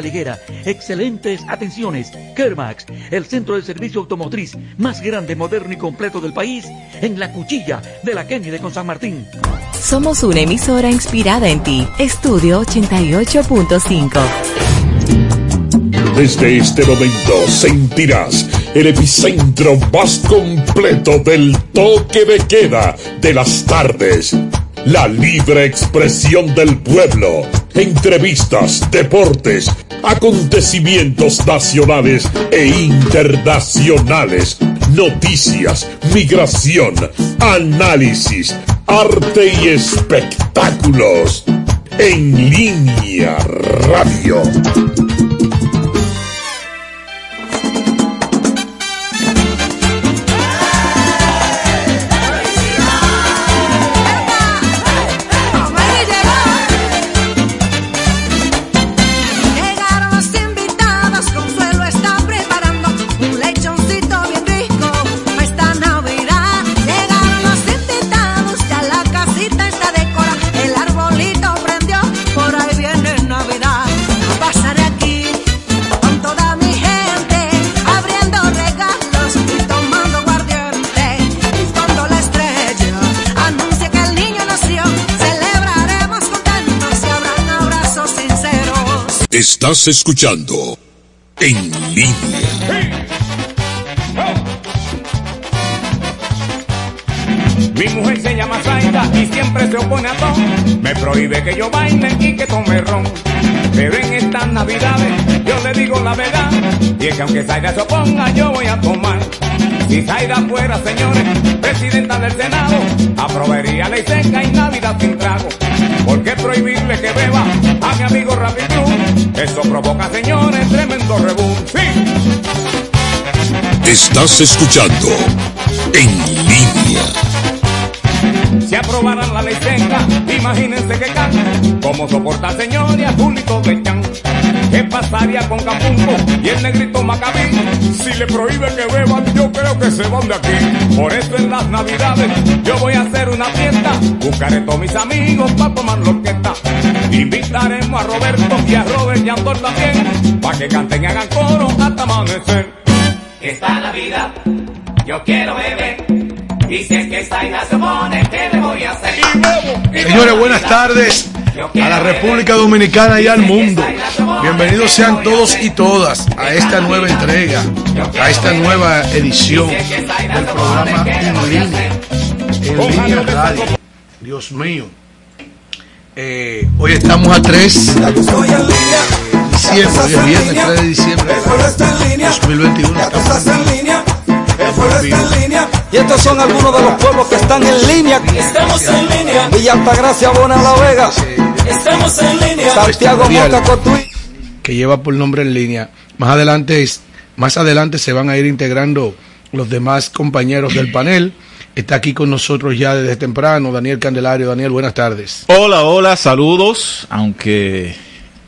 Liguera, excelentes atenciones. Kermax, el centro de servicio automotriz más grande, moderno y completo del país, en la cuchilla de la Kennedy con San Martín. Somos una emisora inspirada en ti. Estudio 88.5. Desde este momento sentirás el epicentro más completo del toque de queda de las tardes. La libre expresión del pueblo entrevistas, deportes, acontecimientos nacionales e internacionales, noticias, migración, análisis, arte y espectáculos. En línea radio. Estás escuchando En Línea. Mi mujer se llama Zaida y siempre se opone a todo. Me prohíbe que yo baile y que tome ron. Pero en estas navidades yo le digo la verdad. Y es que aunque Zaida se oponga, yo voy a tomar. Si Zaida fuera, señores, presidenta del Senado, aprobaría ley seca y Navidad sin trago. ¿Por qué prohibirle que beba a mi amigo Rapid Eso provoca, señores, tremendo rebú. Sí. Estás escuchando En Línea. Aprobaran la ley imagínense que can, cómo soporta señor y azulito de chan. ¿Qué pasaría con Capumbo y el negrito Macabí? Si le prohíbe que beban, yo creo que se van de aquí. Por eso en las navidades yo voy a hacer una fiesta. Buscaré todos mis amigos para tomar la orquesta. Invitaremos a Roberto y a Robert y a Andor también. Para que canten y hagan coro hasta amanecer. Esta Navidad yo quiero beber. Y si es que esta hija se pone, ¿qué le voy a hacer? Señores, buenas tardes a la República Dominicana y al mundo. Bienvenidos sean todos y todas a esta nueva entrega, a esta nueva edición del programa En Línea, En Línea Radio. Dios mío. Eh, hoy estamos a 3 de diciembre, hoy es viernes 3 de diciembre de 2021. Estamos en línea. Y estos son algunos de los pueblos que están en línea. Estamos en línea. Villa Altagracia, Bona La Vega. Estamos en línea. Santiago Moca Cotuí. Que lleva por nombre en línea. Más adelante, más adelante se van a ir integrando los demás compañeros del panel. Está aquí con nosotros ya desde temprano Daniel Candelario. Daniel, buenas tardes. Hola, hola, saludos. Aunque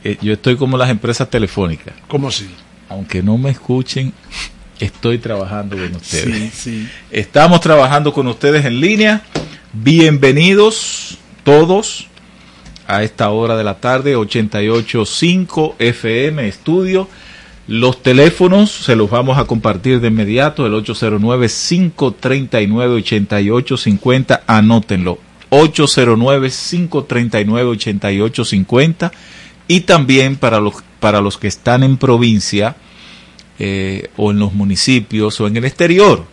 eh, yo estoy como las empresas telefónicas. ¿Cómo así? Aunque no me escuchen, estoy trabajando con ustedes. Sí, sí. Estamos trabajando con ustedes en línea. Bienvenidos todos a esta hora de la tarde, 88.5 FM Estudio. Los teléfonos se los vamos a compartir de inmediato, el 809-539-8850, anótenlo, 809-539-8850 y también para los, para los que están en provincia eh, o en los municipios o en el exterior,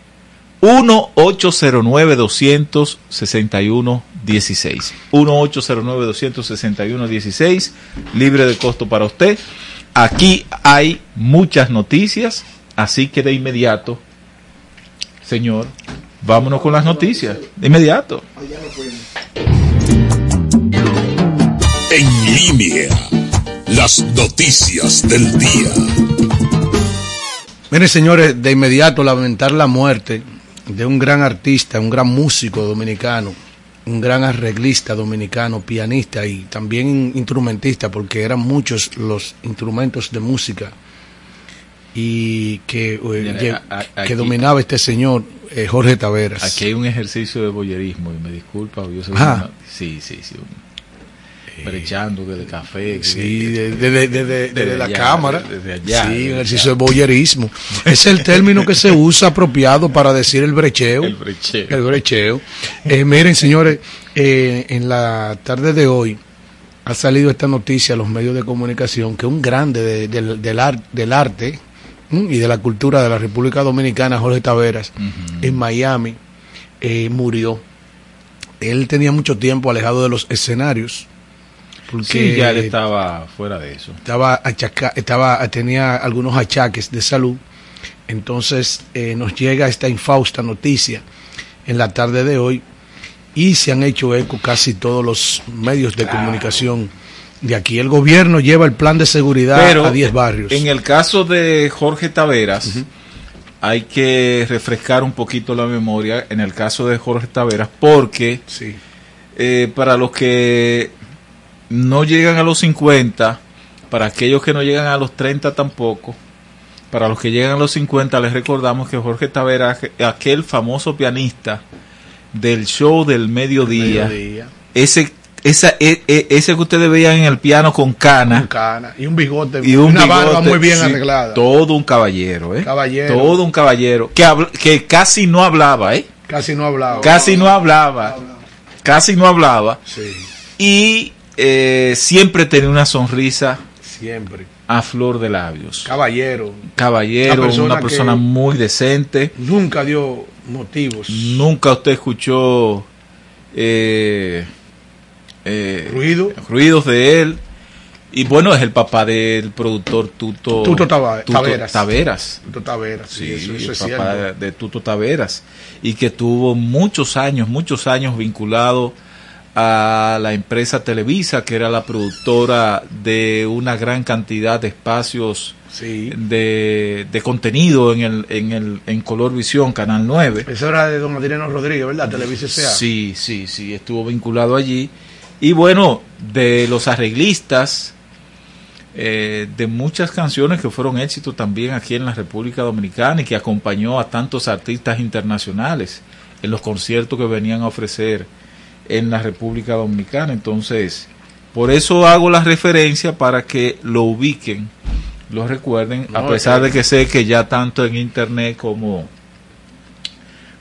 1-809-261-16. 1-809-261-16, libre de costo para usted. Aquí hay muchas noticias, así que de inmediato, señor, vámonos con las noticias. De inmediato. En línea, las noticias del día. Miren, señores, de inmediato lamentar la muerte de un gran artista, un gran músico dominicano, un gran arreglista dominicano, pianista y también instrumentista, porque eran muchos los instrumentos de música y que, eh, que dominaba este señor eh, Jorge Taveras. Aquí hay un ejercicio de boyerismo y me disculpa, yo soy Ah. una- sí, sí, sí. un- brechando desde café. Sí, desde, la cámara. Desde allá. Sí, ejercicio de boyerismo. es el término que se usa apropiado para decir el brecheo. El brecheo. El brecheo. Eh, miren, señores, eh, en la tarde de hoy ha salido esta noticia a los medios de comunicación que un grande del, del, arte y de la cultura de la República Dominicana, Jorge Taveras, en Miami, eh, murió. Él tenía mucho tiempo alejado de los escenarios porque ya él estaba fuera de eso. Estaba, estaba tenía algunos achaques de salud. Entonces eh, nos llega esta infausta noticia en la tarde de hoy y se han hecho eco casi todos los medios de comunicación de aquí. El gobierno lleva el plan de seguridad a 10 barrios. En el caso de Jorge Taveras, hay que refrescar un poquito la memoria en el caso de Jorge Taveras porque eh, para los que no llegan a los 50, para aquellos que no llegan a los 30 tampoco, para los que llegan a los 50 les recordamos que Jorge Tavera, aquel famoso pianista del show del mediodía, ese esa, e, e, ese que ustedes veían en el piano con cana, y un bigote y una barba muy bien arreglada. Todo un caballero, ¿eh? Todo un caballero que, que casi no hablaba, ¿eh? Casi no hablaba. Casi no hablaba. Casi no hablaba. Sí. Y eh, siempre tenía una sonrisa. Siempre. A flor de labios. Caballero. Caballero, una persona muy decente. Nunca dio motivos. Nunca usted escuchó eh, eh, Ruido. ruidos de él. Y bueno, es el papá del productor Tuto, Tuto, Taveras. Taveras. Tuto Taveras, sí, el papá de Tuto Taveras. Y que tuvo muchos años, muchos años vinculado a la empresa Televisa, que era la productora de una gran cantidad de espacios de, de, contenido en el, en el en Color Visión, Canal 9. Eso era de don Adriano Rodríguez, ¿verdad? Televisa S.A. Sí, sí, sí, estuvo vinculado allí. Y bueno, de los arreglistas, eh, de muchas canciones que fueron éxitos también aquí en la República Dominicana y que acompañó a tantos artistas internacionales en los conciertos que venían a ofrecer en la República Dominicana. Entonces, por eso hago la referencia para que lo ubiquen, lo recuerden, a pesar de que sé que ya tanto en internet como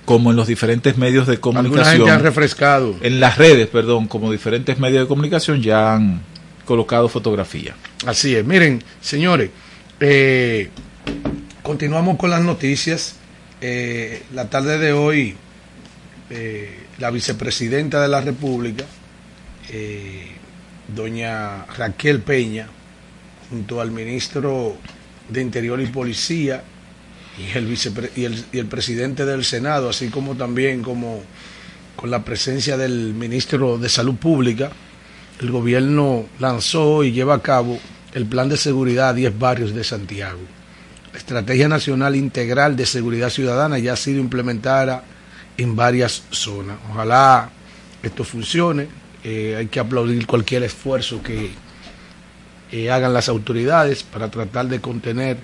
como en los diferentes medios de comunicación. han refrescado. En las redes, perdón, como diferentes medios de comunicación ya han colocado fotografía. Así es. Miren, señores, eh, continuamos con las noticias. Eh, la tarde de hoy eh, la vicepresidenta de la República, eh, doña Raquel Peña, junto al ministro de Interior y Policía y el, presidente del Senado, así como también como con la presencia del ministro de Salud Pública, el gobierno lanzó y lleva a cabo el plan de seguridad a 10 barrios de Santiago. La Estrategia Nacional Integral de Seguridad Ciudadana ya ha sido implementada en varias zonas. Ojalá esto funcione. Eh, hay que aplaudir cualquier esfuerzo que hagan las autoridades para tratar de contener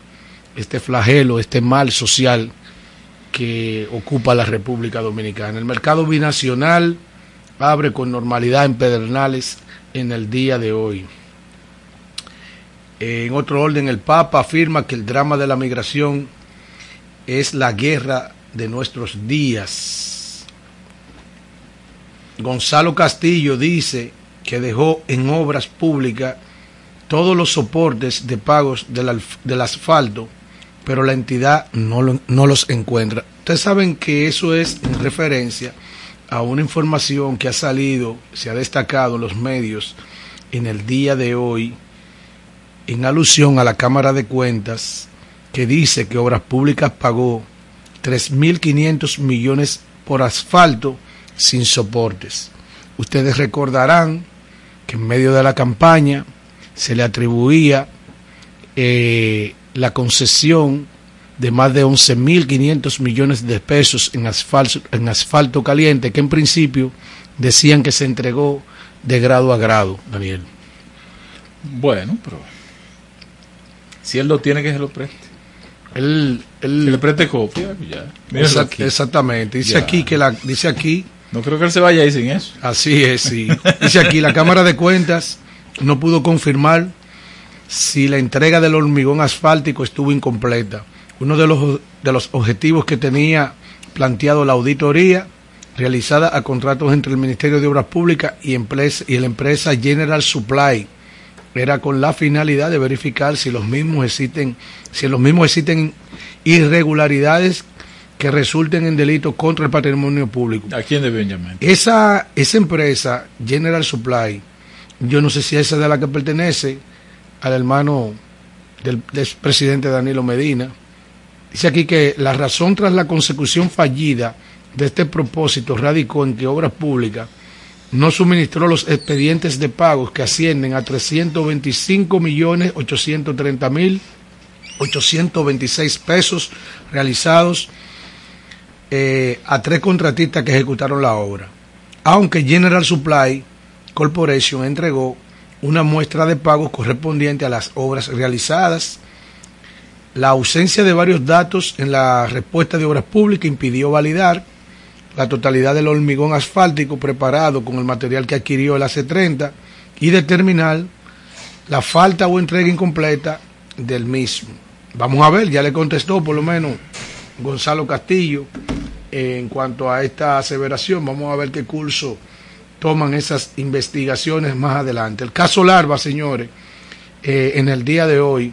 este flagelo, este mal social que ocupa la República Dominicana. El mercado binacional abre con normalidad en Pedernales en el día de hoy. En otro orden, el Papa afirma que el drama de la migración es la guerra de nuestros días. Gonzalo Castillo dice que dejó en obras públicas todos los soportes de pagos del, asfalto, pero la entidad no, no los encuentra. Ustedes saben que eso es en referencia a una información que ha salido, se ha destacado en los medios en el día de hoy, en alusión a la Cámara de Cuentas, que dice que Obras Públicas pagó 3.500 millones por asfalto sin soportes. Ustedes recordarán que en medio de la campaña se le atribuía eh, la concesión de más de 11.500 millones de pesos en asfalto, en asfalto caliente, que en principio decían que se entregó de grado a grado, Daniel. Bueno, pero si él lo tiene, que se lo preste. Él, le preste copia, ya. Exactamente. Dice aquí que la, dice aquí No creo que él se vaya ahí sin eso. Así es, sí. Dice aquí, la Cámara de Cuentas no pudo confirmar si la entrega del hormigón asfáltico estuvo incompleta. Uno de los, de los objetivos que tenía planteado la auditoría realizada a contratos entre el Ministerio de Obras Públicas y, y la empresa General Supply era con la finalidad de verificar si los mismos existen, si los mismos existen irregularidades que resulten en delitos contra el patrimonio público. ¿A quién deben llamar? Esa, esa empresa, General Supply, yo no sé si esa de la que pertenece al hermano del, del presidente Danilo Medina. Dice aquí que la razón tras la consecución fallida de este propósito radicó en que Obras Públicas no suministró los expedientes de pagos que ascienden a 325 millones 830 mil 826 pesos realizados eh, a tres contratistas que ejecutaron la obra. Aunque General Supply Corporation entregó una muestra de pagos correspondiente a las obras realizadas, la ausencia de varios datos en la respuesta de obras públicas impidió validar la totalidad del hormigón asfáltico preparado con el material que adquirió el AC30 y determinar la falta o entrega incompleta del mismo. Vamos a ver, ya le contestó por lo menos Gonzalo Castillo en cuanto a esta aseveración. Vamos a ver qué curso toman esas investigaciones más adelante. El caso Larva, señores, eh, en el día de hoy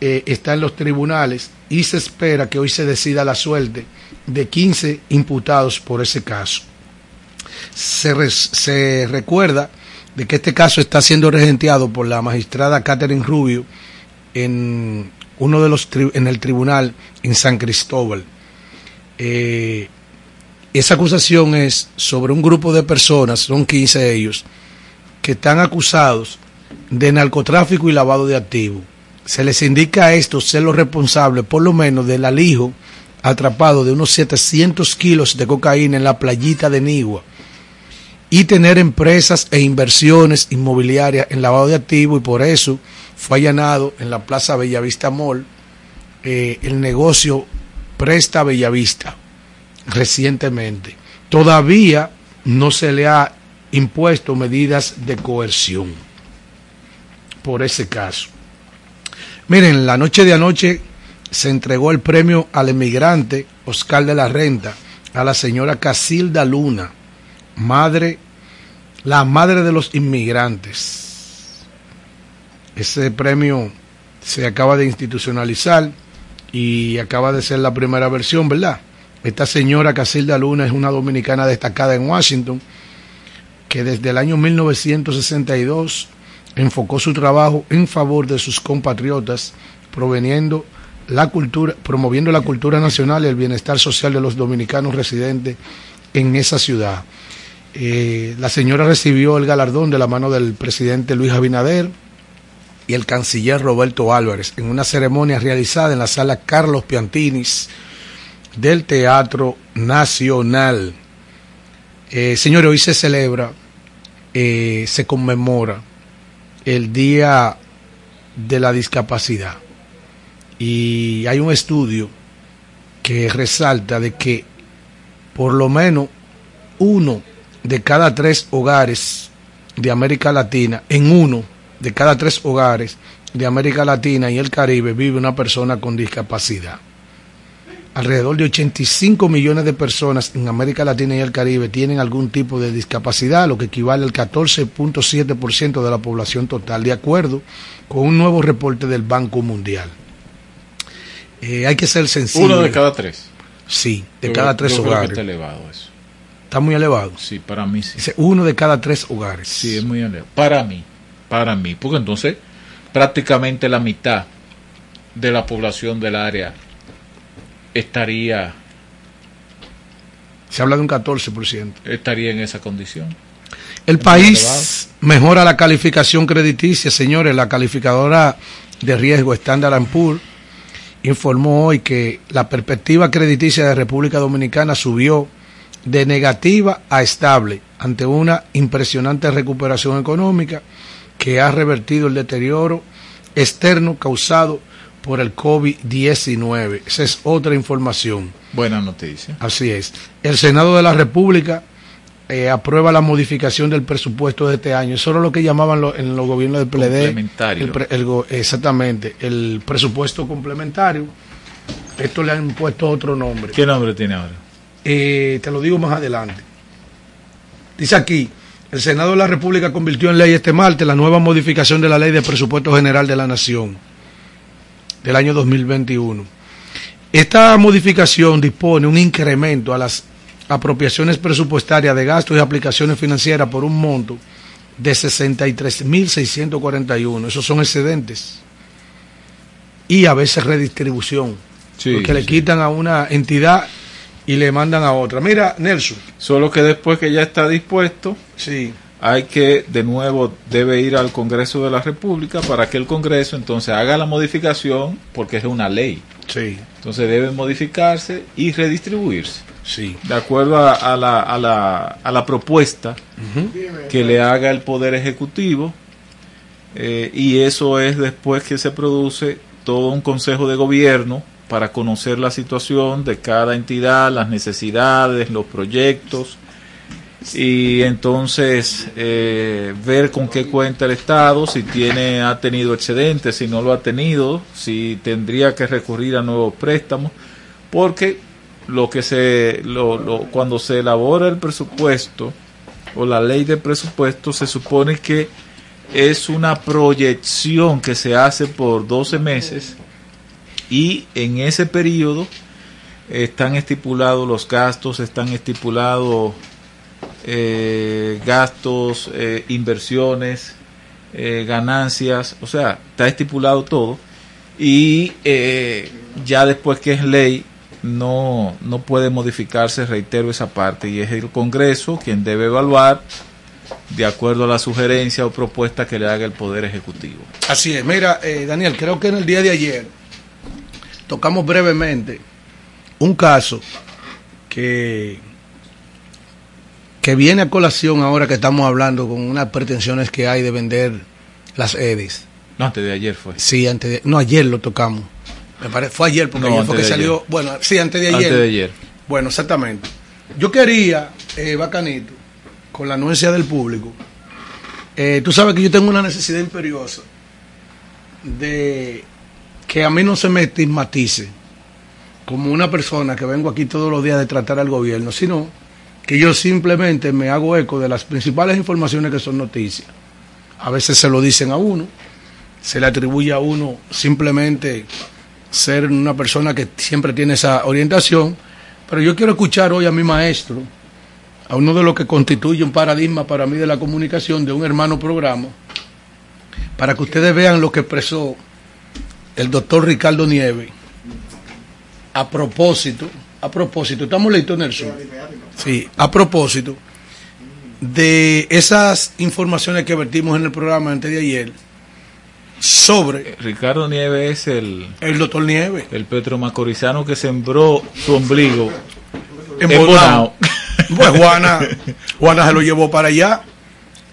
eh, está en los tribunales y se espera que hoy se decida la suerte de 15 imputados por ese caso. Se, se recuerda de que este caso está siendo regenteado por la magistrada Catherine Rubio en uno de los en el tribunal en San Cristóbal. Eh, esa acusación es sobre un grupo de personas, son 15 ellos, que están acusados de narcotráfico y lavado de activos. Se les indica a estos ser los responsables, por lo menos, del alijo atrapado de unos 700 kilos de cocaína en la playita de Nigua y tener empresas e inversiones inmobiliarias en lavado de activos y por eso fue allanado en la Plaza Bellavista Mall eh, el negocio Presta Bellavista recientemente. Todavía no se le ha impuesto medidas de coerción por ese caso. Miren, la noche de anoche se entregó el premio al emigrante Oscar de la Renta a la señora Casilda Luna, madre, la madre de los inmigrantes. Ese premio se acaba de institucionalizar y acaba de ser la primera versión, ¿verdad? Esta señora Casilda Luna es una dominicana destacada en Washington que desde el año 1962 enfocó su trabajo en favor de sus compatriotas proveniendo la cultura, promoviendo la cultura nacional y el bienestar social de los dominicanos residentes en esa ciudad. Eh, la señora recibió el galardón de la mano del presidente Luis Abinader y el canciller Roberto Álvarez en una ceremonia realizada en la sala Carlos Piantinis del Teatro Nacional. Eh, señores, hoy se celebra, eh, se conmemora el Día de la Discapacidad y hay un estudio que resalta de que por lo menos uno de cada tres hogares de América Latina, en uno de cada tres hogares de América Latina y el Caribe vive una persona con discapacidad. Alrededor de 85 millones de personas en América Latina y el Caribe tienen algún tipo de discapacidad, lo que equivale al 14.7% de la población total, de acuerdo con un nuevo reporte del Banco Mundial. Eh, hay que ser sensible. Uno de cada tres. Sí, de cada tres hogares. está elevado eso. Está muy elevado. Sí, para mí sí. Dice uno de cada tres hogares. Sí, es muy elevado. Para mí, para mí. Porque entonces prácticamente la mitad de la población del área estaría... Se habla de un 14%. Estaría en esa condición. El país mejora la calificación crediticia, señores. La calificadora de riesgo Standard Poor's informó hoy que la perspectiva crediticia de República Dominicana subió de negativa a estable ante una impresionante recuperación económica que ha revertido el deterioro externo causado por el COVID-19. Esa es otra información. Buena noticia. Así es. El Senado de la República eh, aprueba la modificación del presupuesto de este año. Eso era lo que llamaban en los gobiernos del PLD. Complementario. exactamente, el presupuesto complementario. Esto le han puesto otro nombre. ¿Qué nombre tiene ahora? Eh, te lo digo más adelante. Dice aquí, el Senado de la República convirtió en ley este martes la nueva modificación de la Ley de Presupuesto General de la Nación del año 2021. Esta modificación dispone un incremento a las apropiaciones presupuestarias de gastos y aplicaciones financieras por un monto de 63.641. Esos son excedentes. Y a veces redistribución. porque le quitan a una entidad y le mandan a otra. Mira, Nelson. Solo que después que ya está dispuesto, sí. hay que, de nuevo, debe ir al Congreso de la República para que el Congreso entonces haga la modificación, porque es una ley. Sí. Entonces debe modificarse y redistribuirse. Sí. De acuerdo a, la, a, la, a la, propuesta que le haga el Poder Ejecutivo. Eh, y eso es después que se produce todo un Consejo de Gobierno para conocer la situación de cada entidad, las necesidades, los proyectos y entonces eh, ver con qué cuenta el Estado, si tiene ha tenido excedentes, si no lo ha tenido, si tendría que recurrir a nuevos préstamos, porque lo que se lo, cuando se elabora el presupuesto o la ley de presupuesto se supone que es una proyección que se hace por 12 meses y en ese periodo están estipulados los gastos, están estipulados eh, gastos, eh, inversiones, eh, ganancias, o sea, está estipulado todo y ya después que es ley no, no puede modificarse, reitero esa parte, y es el Congreso quien debe evaluar de acuerdo a la sugerencia o propuesta que le haga el Poder Ejecutivo. Así es, mira, Daniel, creo que en el día de ayer tocamos brevemente un caso que, que viene a colación ahora que estamos hablando con unas pretensiones que hay de vender las EDIs. No, antes de ayer fue. Sí, antes de, no, ayer lo tocamos. Me parece, fue ayer porque ayer fue que salió, bueno, sí, antes de ayer. Antes de ayer. Bueno, exactamente. Yo quería, eh, bacanito, con la anuencia del público, eh, tú sabes que yo tengo una necesidad imperiosa de que a mí no se me estigmatice como una persona que vengo aquí todos los días de tratar al gobierno, sino que yo simplemente me hago eco de las principales informaciones que son noticias. A veces se lo dicen a uno, se le atribuye a uno simplemente ser una persona que siempre tiene esa orientación, pero yo quiero escuchar hoy a mi maestro, a uno de los que constituye un paradigma para mí de la comunicación, de un hermano programa, para que ustedes vean lo que expresó el doctor Ricardo Nieve, a propósito, a propósito, estamos listos, Nelson. Sí, a propósito de esas informaciones que vertimos en el programa antes de ayer sobre Ricardo Nieve es el el doctor Nieve, el petromacorizano que sembró su ombligo en, Pues Juana, Juana se lo llevó para allá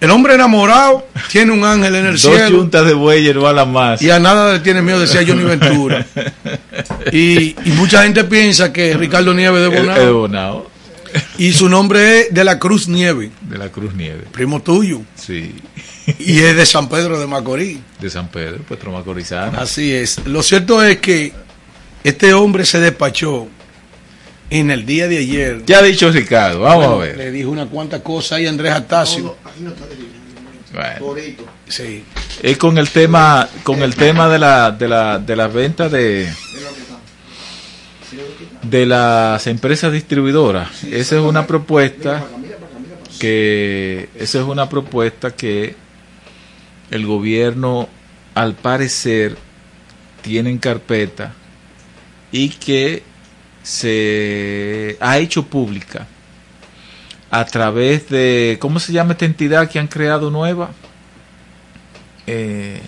el hombre enamorado tiene un ángel en el cielo. Dos juntas de bueyes no a la más. Y a nada le tiene miedo, decía Johnny Ventura. y, mucha gente piensa que Ricardo Nieve de Bonao. De Bonao. Y su nombre es de la Cruz Nieve. De la Cruz Nieve. Primo tuyo. Sí. Y es de San Pedro de Macorís. De San Pedro, Petro Macorizano. Así es. Lo cierto es que este hombre se despachó en el día de ayer. Ya ha dicho Ricardo, vamos a ver. Le dijo una cuanta cosa ahí a Andrés Atacio. Sí. Es con el tema, con el tema de la, de la, de las ventas de de las empresas distribuidoras. Esa es una propuesta que esa es una propuesta que el gobierno al parecer tiene en carpeta y que se ha hecho pública a través de, ¿cómo se llama esta entidad que han creado nueva? Eh,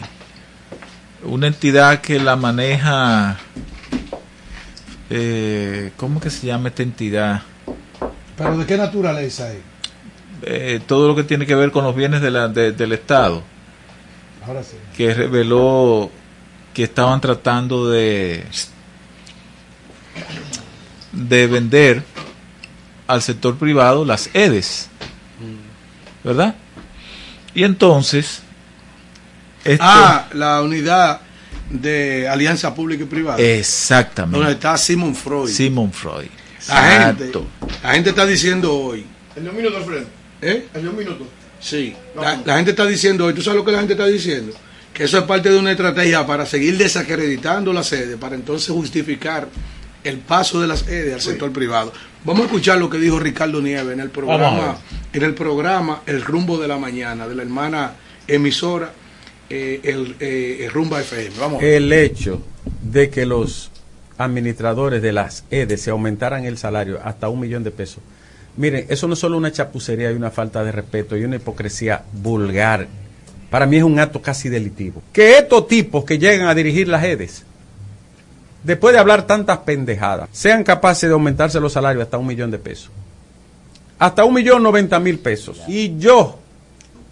una entidad que la maneja, eh, ¿cómo que se llama esta entidad? ¿Pero de qué naturaleza es? Eh, todo lo que tiene que ver con los bienes de la, del Estado. Ahora sí. Que reveló que estaban tratando de de vender al sector privado las EDES. ¿Verdad? Y entonces... Este, ah, la unidad de alianza pública y privada. Exactamente. Donde está Simon Freud. Simon Freud. La gente, la gente está diciendo hoy. En un minuto, Alfredo. ¿Eh? En un minuto. Sí. La, la, gente está diciendo hoy. ¿Tú sabes lo que la gente está diciendo? Que eso es parte de una estrategia para seguir desacreditando la sede, para entonces justificar el paso de las sede al sector privado. Vamos a escuchar lo que dijo Ricardo Nieves en el programa, en el programa El Rumbo de la Mañana de la hermana emisora eh, el, eh, Rumba FM. El hecho de que los administradores de las EDE se aumentaran el salario hasta un millón de pesos. Miren, eso no es solo una chapucería y una falta de respeto y una hipocresía vulgar. Para mí es un acto casi delitivo. Que estos tipos que llegan a dirigir las EDES, después de hablar tantas pendejadas, sean capaces de aumentarse los salarios hasta un millón de pesos. Hasta un millón noventa mil pesos. Y yo,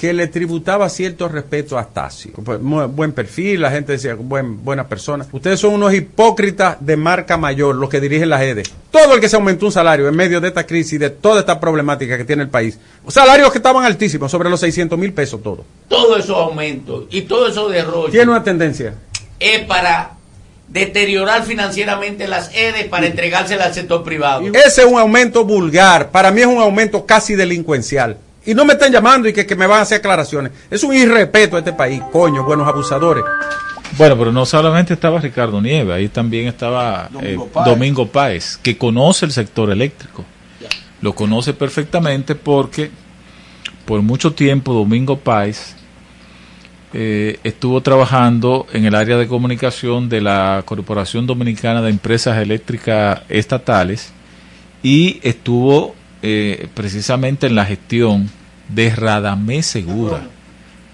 que le tributaba cierto respeto a Tasio. Pues, buen perfil, la gente decía, buen, buena persona. Ustedes son unos hipócritas de marca mayor, los que dirigen la EDE. Todo el que se aumentó un salario en medio de esta crisis, de toda esta problemática que tiene el país. Salarios que estaban altísimos, sobre los 600 mil pesos todo. Todo esos aumentos y todo eso derroche. Tiene una tendencia. Es para deteriorar financieramente las EDE para entregárselas al sector privado. Ese es un aumento vulgar. Para mí es un aumento casi delincuencial. Y no me están llamando y que, me van a hacer aclaraciones. Es un irrespeto a este país, coño, buenos abusadores. Bueno, pero no solamente estaba Ricardo Nieve, ahí también estaba Domingo, eh, Páez. que conoce el sector eléctrico. Lo conoce perfectamente porque por mucho tiempo Domingo Páez eh, estuvo trabajando en el área de comunicación de la Corporación Dominicana de Empresas Eléctricas Estatales y estuvo eh, precisamente en la gestión de Radamés Segura,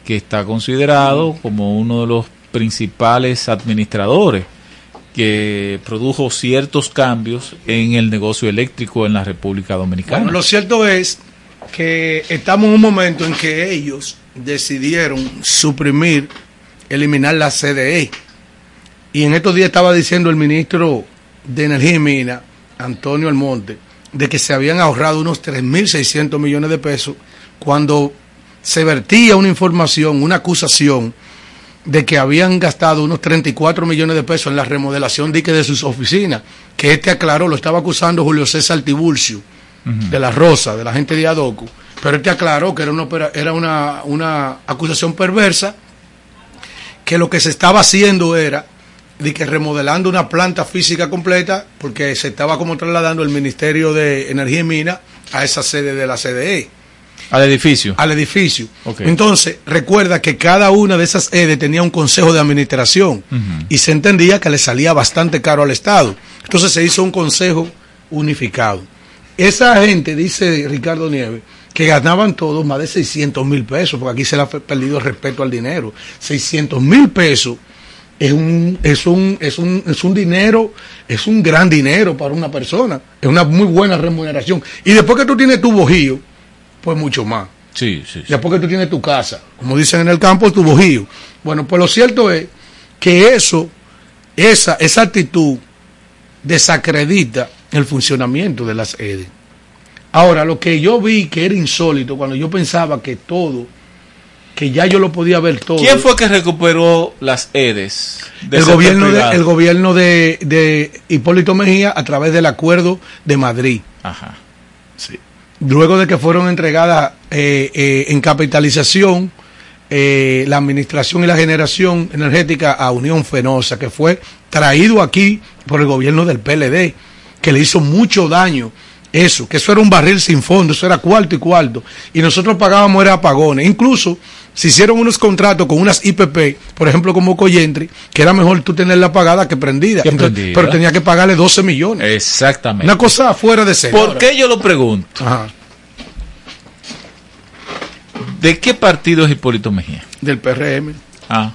que está considerado como uno de los principales administradores que produjo ciertos cambios en el negocio eléctrico en la República Dominicana. lo cierto es que estamos en un momento en que ellos decidieron suprimir, eliminar la CDE. Y en estos días estaba diciendo el ministro de Energía y Minas, Antonio Almonte, de que se habían ahorrado unos 3.600 millones de pesos cuando se vertía una información, una acusación de que habían gastado unos 34 millones de pesos en la remodelación de, de sus oficinas, que este aclaró, lo estaba acusando Julio César Tiburcio, de la Rosa, de la gente de Adoco, pero este aclaró que era una, era una, una acusación perversa, que lo que se estaba haciendo era de que remodelando una planta física completa, porque se estaba como trasladando el Ministerio de Energía y Minas a esa sede de la CDE. Al edificio. Al edificio. Entonces, recuerda que cada una de esas EDE tenía un consejo de administración y se entendía que le salía bastante caro al Estado. Entonces se hizo un consejo unificado. Esa gente, dice Ricardo Nieves, que ganaban todos más de 600 mil pesos, porque aquí se le ha perdido el respeto al dinero. 600 mil pesos es un, es un, es un, es un dinero, es un gran dinero para una persona, es una muy buena remuneración. Y después que tú tienes tu bojío, pues mucho más. Sí, sí, Después que tú tienes tu casa, como dicen en el campo, tu bojío. Bueno, pues lo cierto es que eso, esa, esa actitud desacredita el funcionamiento de las EDE. Ahora, lo que yo vi que era insólito, cuando yo pensaba que todo que ya yo lo podía ver todo. ¿Quién fue que recuperó las EDES? el, gobierno de, el gobierno de, Hipólito Mejía a través del acuerdo de Madrid. Ajá. Sí. Luego de que fueron entregadas eh, eh, en capitalización eh, la administración y la generación energética a Unión Fenosa, que fue traído aquí por el gobierno del PLD, que le hizo mucho daño eso, que eso era un barril sin fondo, eso era cuarto y cuarto. Y nosotros pagábamos era apagones. Incluso se hicieron unos contratos con unas IPP, por ejemplo como Coyentri, que era mejor tú tenerla pagada que prendida. pero tenía que pagarle 12 millones. Exactamente. Una cosa fuera de ser. ¿Por qué yo lo pregunto? ¿De qué partido es Hipólito Mejía? Del PRM. Ah.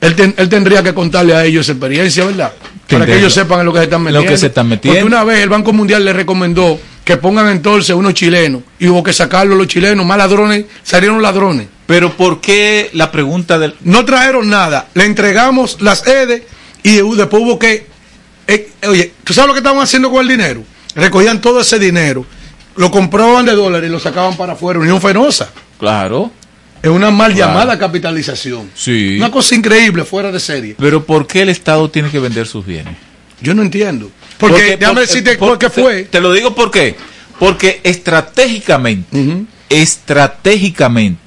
Él, él tendría que contarle a ellos experiencia, ¿verdad? Para que ellos sepan en lo que se están metiendo. Lo que se están metiendo. Porque una vez el Banco Mundial le recomendó que pongan entonces unos chilenos y hubo que sacarlo los chilenos, más ladrones, salieron ladrones. Pero ¿por qué la pregunta del... No trajeron nada, le entregamos las EDE y después hubo que... Eh, oye, ¿tú sabes lo que estaban haciendo con el dinero? Recogían todo ese dinero lo compraban de dólares y lo sacaban para afuera. Unión Fenosa. Claro. Es una mal llamada capitalización. Sí. Una cosa increíble, fuera de serie. Pero ¿por qué el Estado tiene que vender sus bienes? Yo no entiendo. Porque, déjame decirte por, qué fue. Te, te, lo digo por qué. Porque estratégicamente, uh -huh. estratégicamente,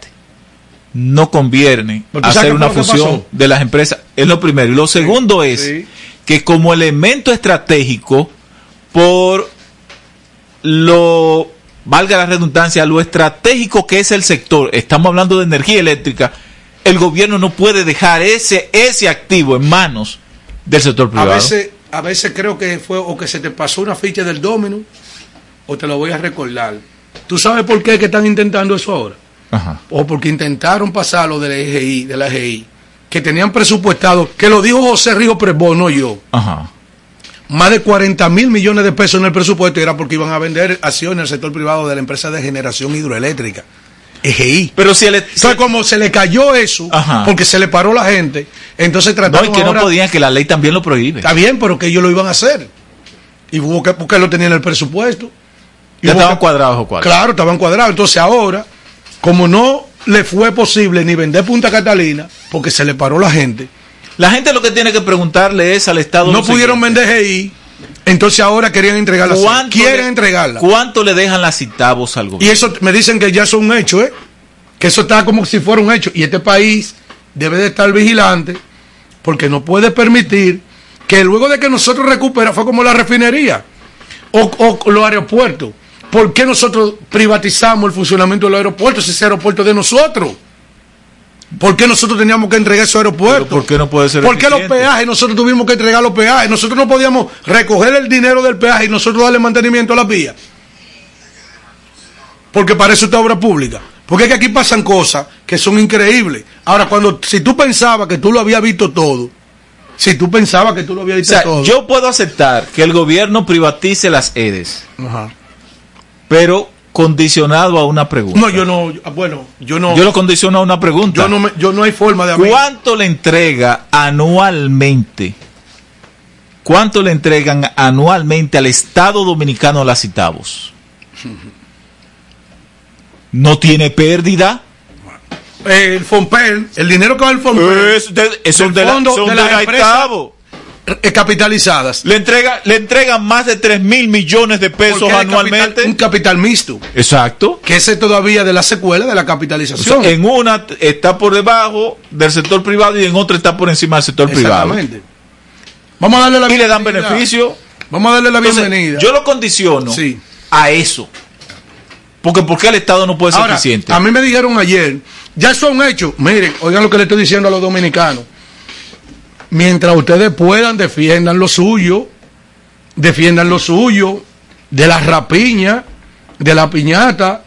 no conviene hacer una fusión de las empresas. Es lo primero. Y lo segundo sí, es sí. que como elemento estratégico, por lo, valga la redundancia, lo estratégico que es el sector, estamos hablando de energía eléctrica, el gobierno no puede dejar ese, ese activo en manos del sector privado. A veces, a veces creo que fue o que se te pasó una ficha del domino o te lo voy a recordar. ¿Tú sabes por qué que están intentando eso ahora? Ajá. O porque intentaron pasarlo de la EGI, de la EGI, que tenían presupuestado, que lo dijo José Río Presbó, no yo. Ajá. Más de 40 mil millones de pesos en el presupuesto y era porque iban a vender acciones en el sector privado de la empresa de generación hidroeléctrica. EGI. Pero si el, sea, como se le cayó eso, Ajá. porque se le paró la gente, entonces trataron No, y que ahora, no podían, que la ley también lo prohíbe. Está bien, pero que ellos lo iban a hacer. Y hubo que, porque lo tenían en el presupuesto. Ya estaban cuadrados o cuadrados. Claro, estaban cuadrados. Entonces ahora, como no le fue posible ni vender Punta Catalina, porque se le paró la gente. La gente lo que tiene que preguntarle es al Estado. No pudieron vender GI, entonces ahora querían entregarla. Quieren le, entregarla. ¿Cuánto le dejan las citavos al gobierno? Y eso me dicen que ya es un hecho, ¿eh? Que eso está como si fuera un hecho. Y este país debe de estar vigilante porque no puede permitir que luego de que nosotros recuperamos, fue como la refinería o, o los aeropuertos. ¿Por qué nosotros privatizamos el funcionamiento de los aeropuertos si ese aeropuerto es de nosotros? ¿Por qué nosotros teníamos que entregar esos aeropuertos? ¿Por qué no puede ser ¿Por qué los peajes nosotros tuvimos que entregar los peajes? Nosotros no podíamos recoger el dinero del peaje y nosotros darle mantenimiento a las vías. Porque para eso está obra pública. Porque es que aquí pasan cosas que son increíbles. Ahora, cuando si tú pensabas que tú lo habías visto todo, si tú pensabas que tú lo habías visto o sea, todo. Yo puedo aceptar que el gobierno privatice las EDES. Ajá. Pero condicionado a una pregunta. No, yo no, bueno, yo no. Yo lo condiciono a una pregunta. Yo no, me, yo no hay forma de. ¿Cuánto le entrega anualmente? ¿Cuánto le entregan anualmente al Estado Dominicano las Citavos? ¿No tiene pérdida? El FOMPEL, el dinero que va al FOMPEL. Es de, es del de la, de, de la empresa capitalizadas. Le entrega, le entregan más de 3 mil millones de pesos anualmente. Capital, un capital mixto. Exacto. Que ese todavía de la secuela de la capitalización. O sea, en una está por debajo del sector privado y en otra está por encima del sector Exactamente. privado. Vamos a darle la y le dan beneficio. Vamos a darle la Entonces, bienvenida. Yo lo condiciono sí. a eso. Porque ¿por qué el Estado no puede ser Ahora, eficiente? A mí me dijeron ayer, ya son hechos. Miren, oigan lo que le estoy diciendo a los dominicanos mientras ustedes puedan, defiendan lo suyo, defiendan lo suyo, de la rapiña, de la piñata,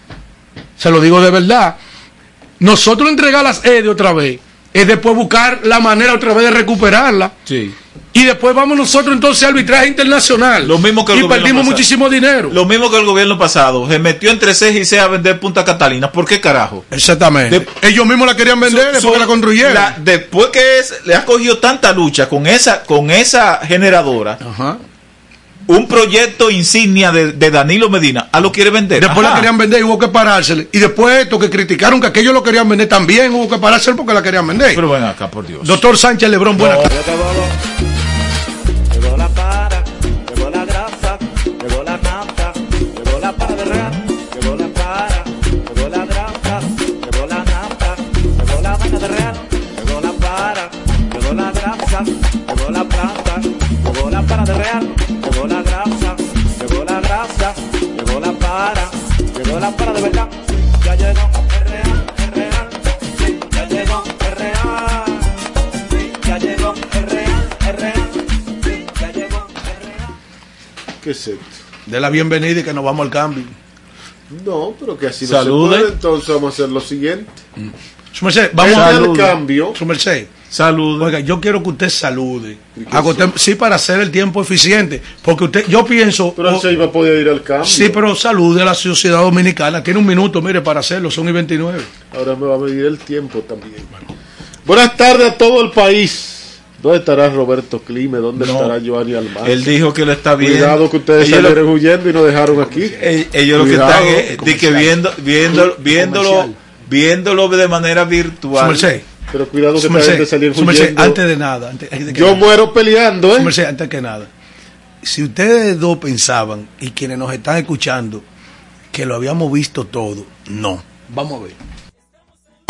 se lo digo de verdad. Nosotros entregar las EDE otra vez, es después buscar la manera otra vez de recuperarla. Sí. Y después vamos nosotros entonces a arbitraje internacional. Lo mismo que el y perdimos pasado. muchísimo dinero. Lo mismo que el gobierno pasado. Se metió entre ceja y ceja a vender Punta Catalina. ¿Por qué carajo? Exactamente. De, Ellos mismos la querían vender su, después su, que la construyeron. La, después que es, le ha cogido tanta lucha con esa, con esa generadora. Ajá. Un proyecto insignia de, de, Danilo Medina, a lo quiere vender. Después Ajá. la querían vender y hubo que parársele. Y después esto que criticaron que aquellos lo querían vender también, hubo que parársele porque la querían vender. Pero ven acá, por Dios. Doctor Sánchez Lebrón, buena no. Llegó la para de verdad, ya llegó el real, el real, sí, ya llegó el real, sí, ya llegó el real, el real. ¿Qué es esto? De la bienvenida y que nos vamos al cambio. No, pero que así no Salude. se puede, entonces vamos a hacer lo siguiente. Mm. Su merced, vamos a al cambio. Su merced. Salude. Oiga, yo quiero que usted salude. Usted, sí, para hacer el tiempo eficiente. Porque usted, yo pienso. Pero él se iba a poder ir al cambio. Sí, pero salude a la sociedad dominicana. Tiene un minuto, mire, para hacerlo. Son y 29. Ahora me va a medir el tiempo también. Bueno. Buenas tardes a todo el país. ¿Dónde estará Roberto Clime? ¿Dónde No. estará Giovanni Almar? Él dijo que lo está viendo. Cuidado que ustedes Ellos lo- salieron huyendo y nos dejaron aquí. Eh, Ellos lo que están es de que viendo, viendo, viéndolo, viéndolo de manera virtual. Pero cuidado que Su esta merced, gente salieron su merced, huyendo. antes de nada. antes- antes de que Yo nada. muero peleando, ¿eh? antes que nada. Si ustedes dos pensaban, y quienes nos están escuchando, que lo habíamos visto todo, no. Vamos a ver.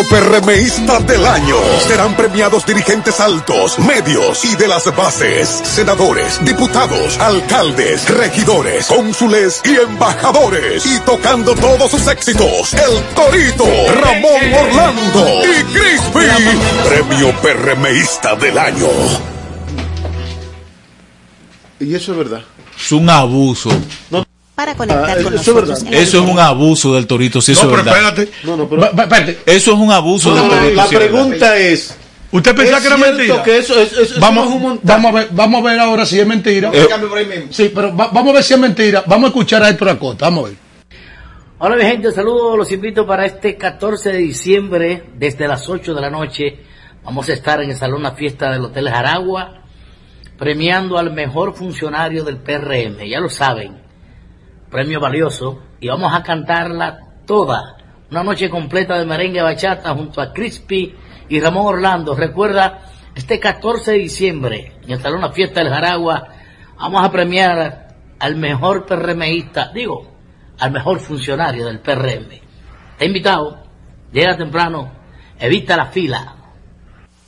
PRMista del año. Serán premiados dirigentes altos, medios y de las bases, senadores, diputados, alcaldes, regidores, cónsules y embajadores. Y tocando todos sus éxitos, el Torito, Ramón Orlando y Crispy. Premio PRMista del año. Y eso es verdad. Es un abuso. Para conectar Ah, con eso es nosotros. la Eso es un abuso del torito, sí, eso es verdad. espérate. No, no, pero- espérate. Eso es un abuso del No, torito. la es pregunta es. ¿Usted pensaba ¿es que era mentira? que eso, es- eso- eso vamos, es un vamos, a ver, vamos a ver ahora si es mentira. Eh, Sí, pero va- vamos a ver si es mentira. Vamos a escuchar a Héctor Acosta. Vamos a ver. Hola mi gente, saludos, los invito para este 14 de diciembre desde las 8 de la noche. Vamos a estar en el Salón La Fiesta del Hotel Jaragua premiando al mejor funcionario del PRM, ya lo saben, premio valioso y vamos a cantarla toda, una noche completa de merengue bachata junto a Crispy y Ramón Orlando. Recuerda, este 14 de diciembre en el Salón La Fiesta del Jaragua vamos a premiar al mejor PRMista, digo, al mejor funcionario del PRM. Te he invitado, llega temprano, evita la fila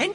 And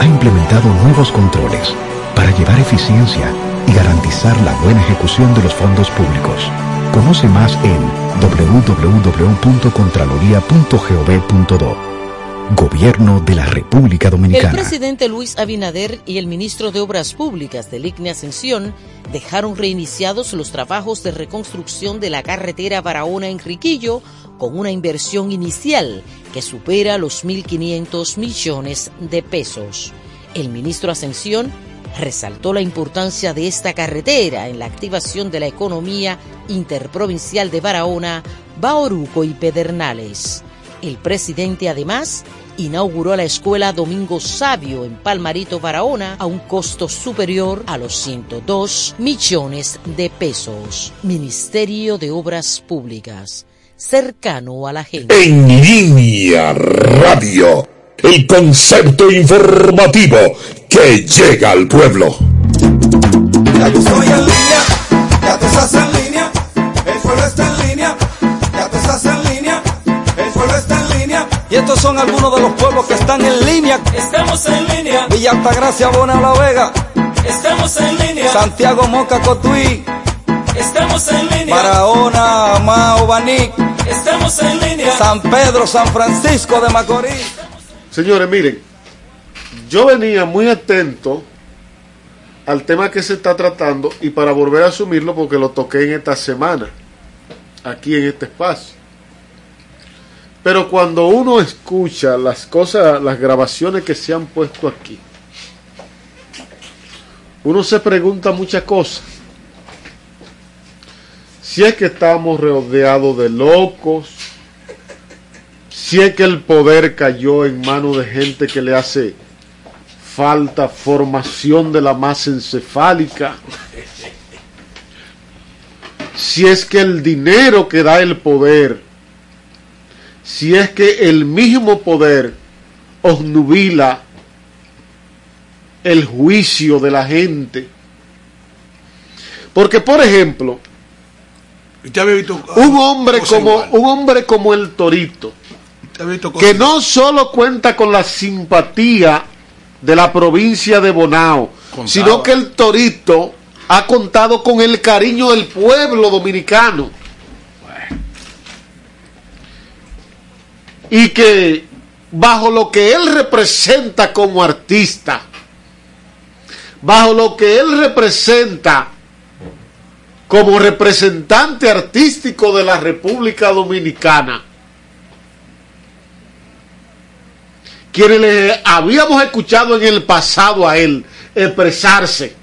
ha implementado nuevos controles para llevar eficiencia y garantizar la buena ejecución de los fondos públicos. Conoce más en www.contraloría.gov.do. Gobierno de la República El Dominicana. presidente Luis Abinader y el ministro de Obras Públicas del ICNE Ascensión dejaron reiniciados los trabajos de reconstrucción de la carretera Barahona-Enriquillo con una inversión inicial que supera los 1.500 millones de pesos. El ministro Ascensión resaltó la importancia de esta carretera en la activación de la economía interprovincial de Barahona, Baoruco y Pedernales. El presidente además inauguró la escuela Domingo Sabio en Palmarito, Barahona, a un costo superior a los 102 millones de pesos. Ministerio de Obras Públicas, cercano a la gente. En línea radio, el concepto informativo que llega al pueblo. Ya yo estoy en línea, ya tú Y estos son algunos de los pueblos que están en línea. Estamos en línea, Villa Altagracia, Bona, La Vega, estamos en línea, Santiago, Moca, Cotuí, estamos en línea, Barahona, Mao, Baní, estamos en línea. San Pedro, San Francisco de Macorís. Señores, miren, yo venía muy atento al tema que se está tratando y para volver a asumirlo porque lo toqué en esta semana, aquí en este espacio. Pero cuando uno escucha las cosas, las grabaciones que se han puesto aquí, uno se pregunta muchas cosas. Si es que estamos rodeados de locos, si es que el poder cayó en manos de gente que le hace falta formación de la masa encefálica, si es que el dinero que da el poder, si es que el mismo poder osnubila el juicio de la gente. Porque, por ejemplo, un hombre como un hombre como el Torito, que no solo cuenta con la simpatía de la provincia de Bonao, Contaba. sino que el Torito ha contado con el cariño del pueblo dominicano. Y que bajo lo que él representa como artista, bajo lo que él representa como representante artístico de la República Dominicana, quienes le habíamos escuchado en el pasado a él expresarse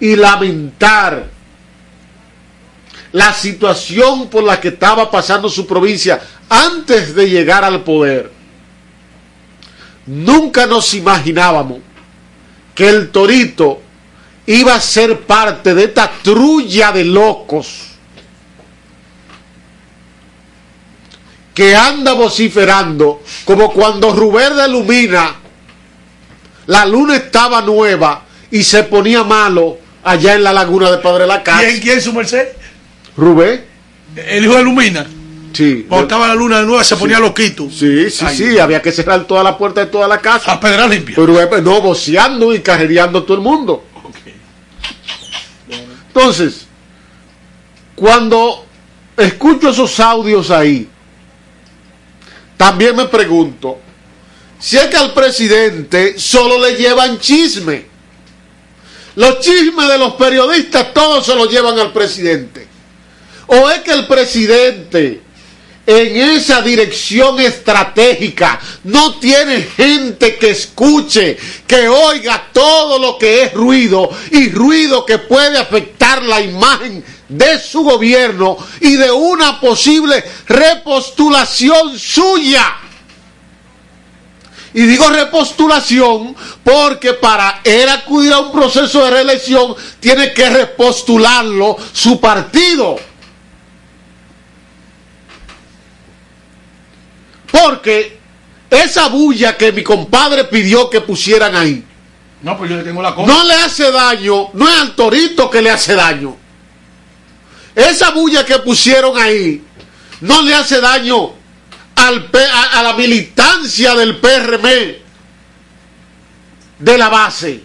y lamentar la situación por la que estaba pasando su provincia antes de llegar al poder. Nunca nos imaginábamos que el torito iba a ser parte de esta trulla de locos que anda vociferando como cuando Rubén de Lumina la luna estaba nueva y se ponía malo allá en la laguna de Padre la Casa. ¿Quién, quién su merced? Rubén. El hijo de Lumina. Sí. Cuando estaba la luna nueva se ponía loquito. Sí, sí, Ay. sí, había que cerrar toda la puerta de toda la casa. A pedra limpia. Pero eh, no, voceando y cajereando a todo el mundo. Entonces, cuando escucho esos audios ahí, también me pregunto si es que al presidente solo le llevan chisme. Los chismes de los periodistas todos se los llevan al presidente. O es que el presidente en esa dirección estratégica no tiene gente que escuche, que oiga todo lo que es ruido y ruido que puede afectar la imagen de su gobierno y de una posible repostulación suya. Y digo repostulación porque para él acudir a un proceso de reelección tiene que repostularlo su partido. Porque esa bulla que mi compadre pidió que pusieran ahí, No, pues yo le tengo la cosa. no le hace daño, no es al torito que le hace daño. Esa bulla que pusieron ahí no le hace daño al a, a la militancia del PRM de la base.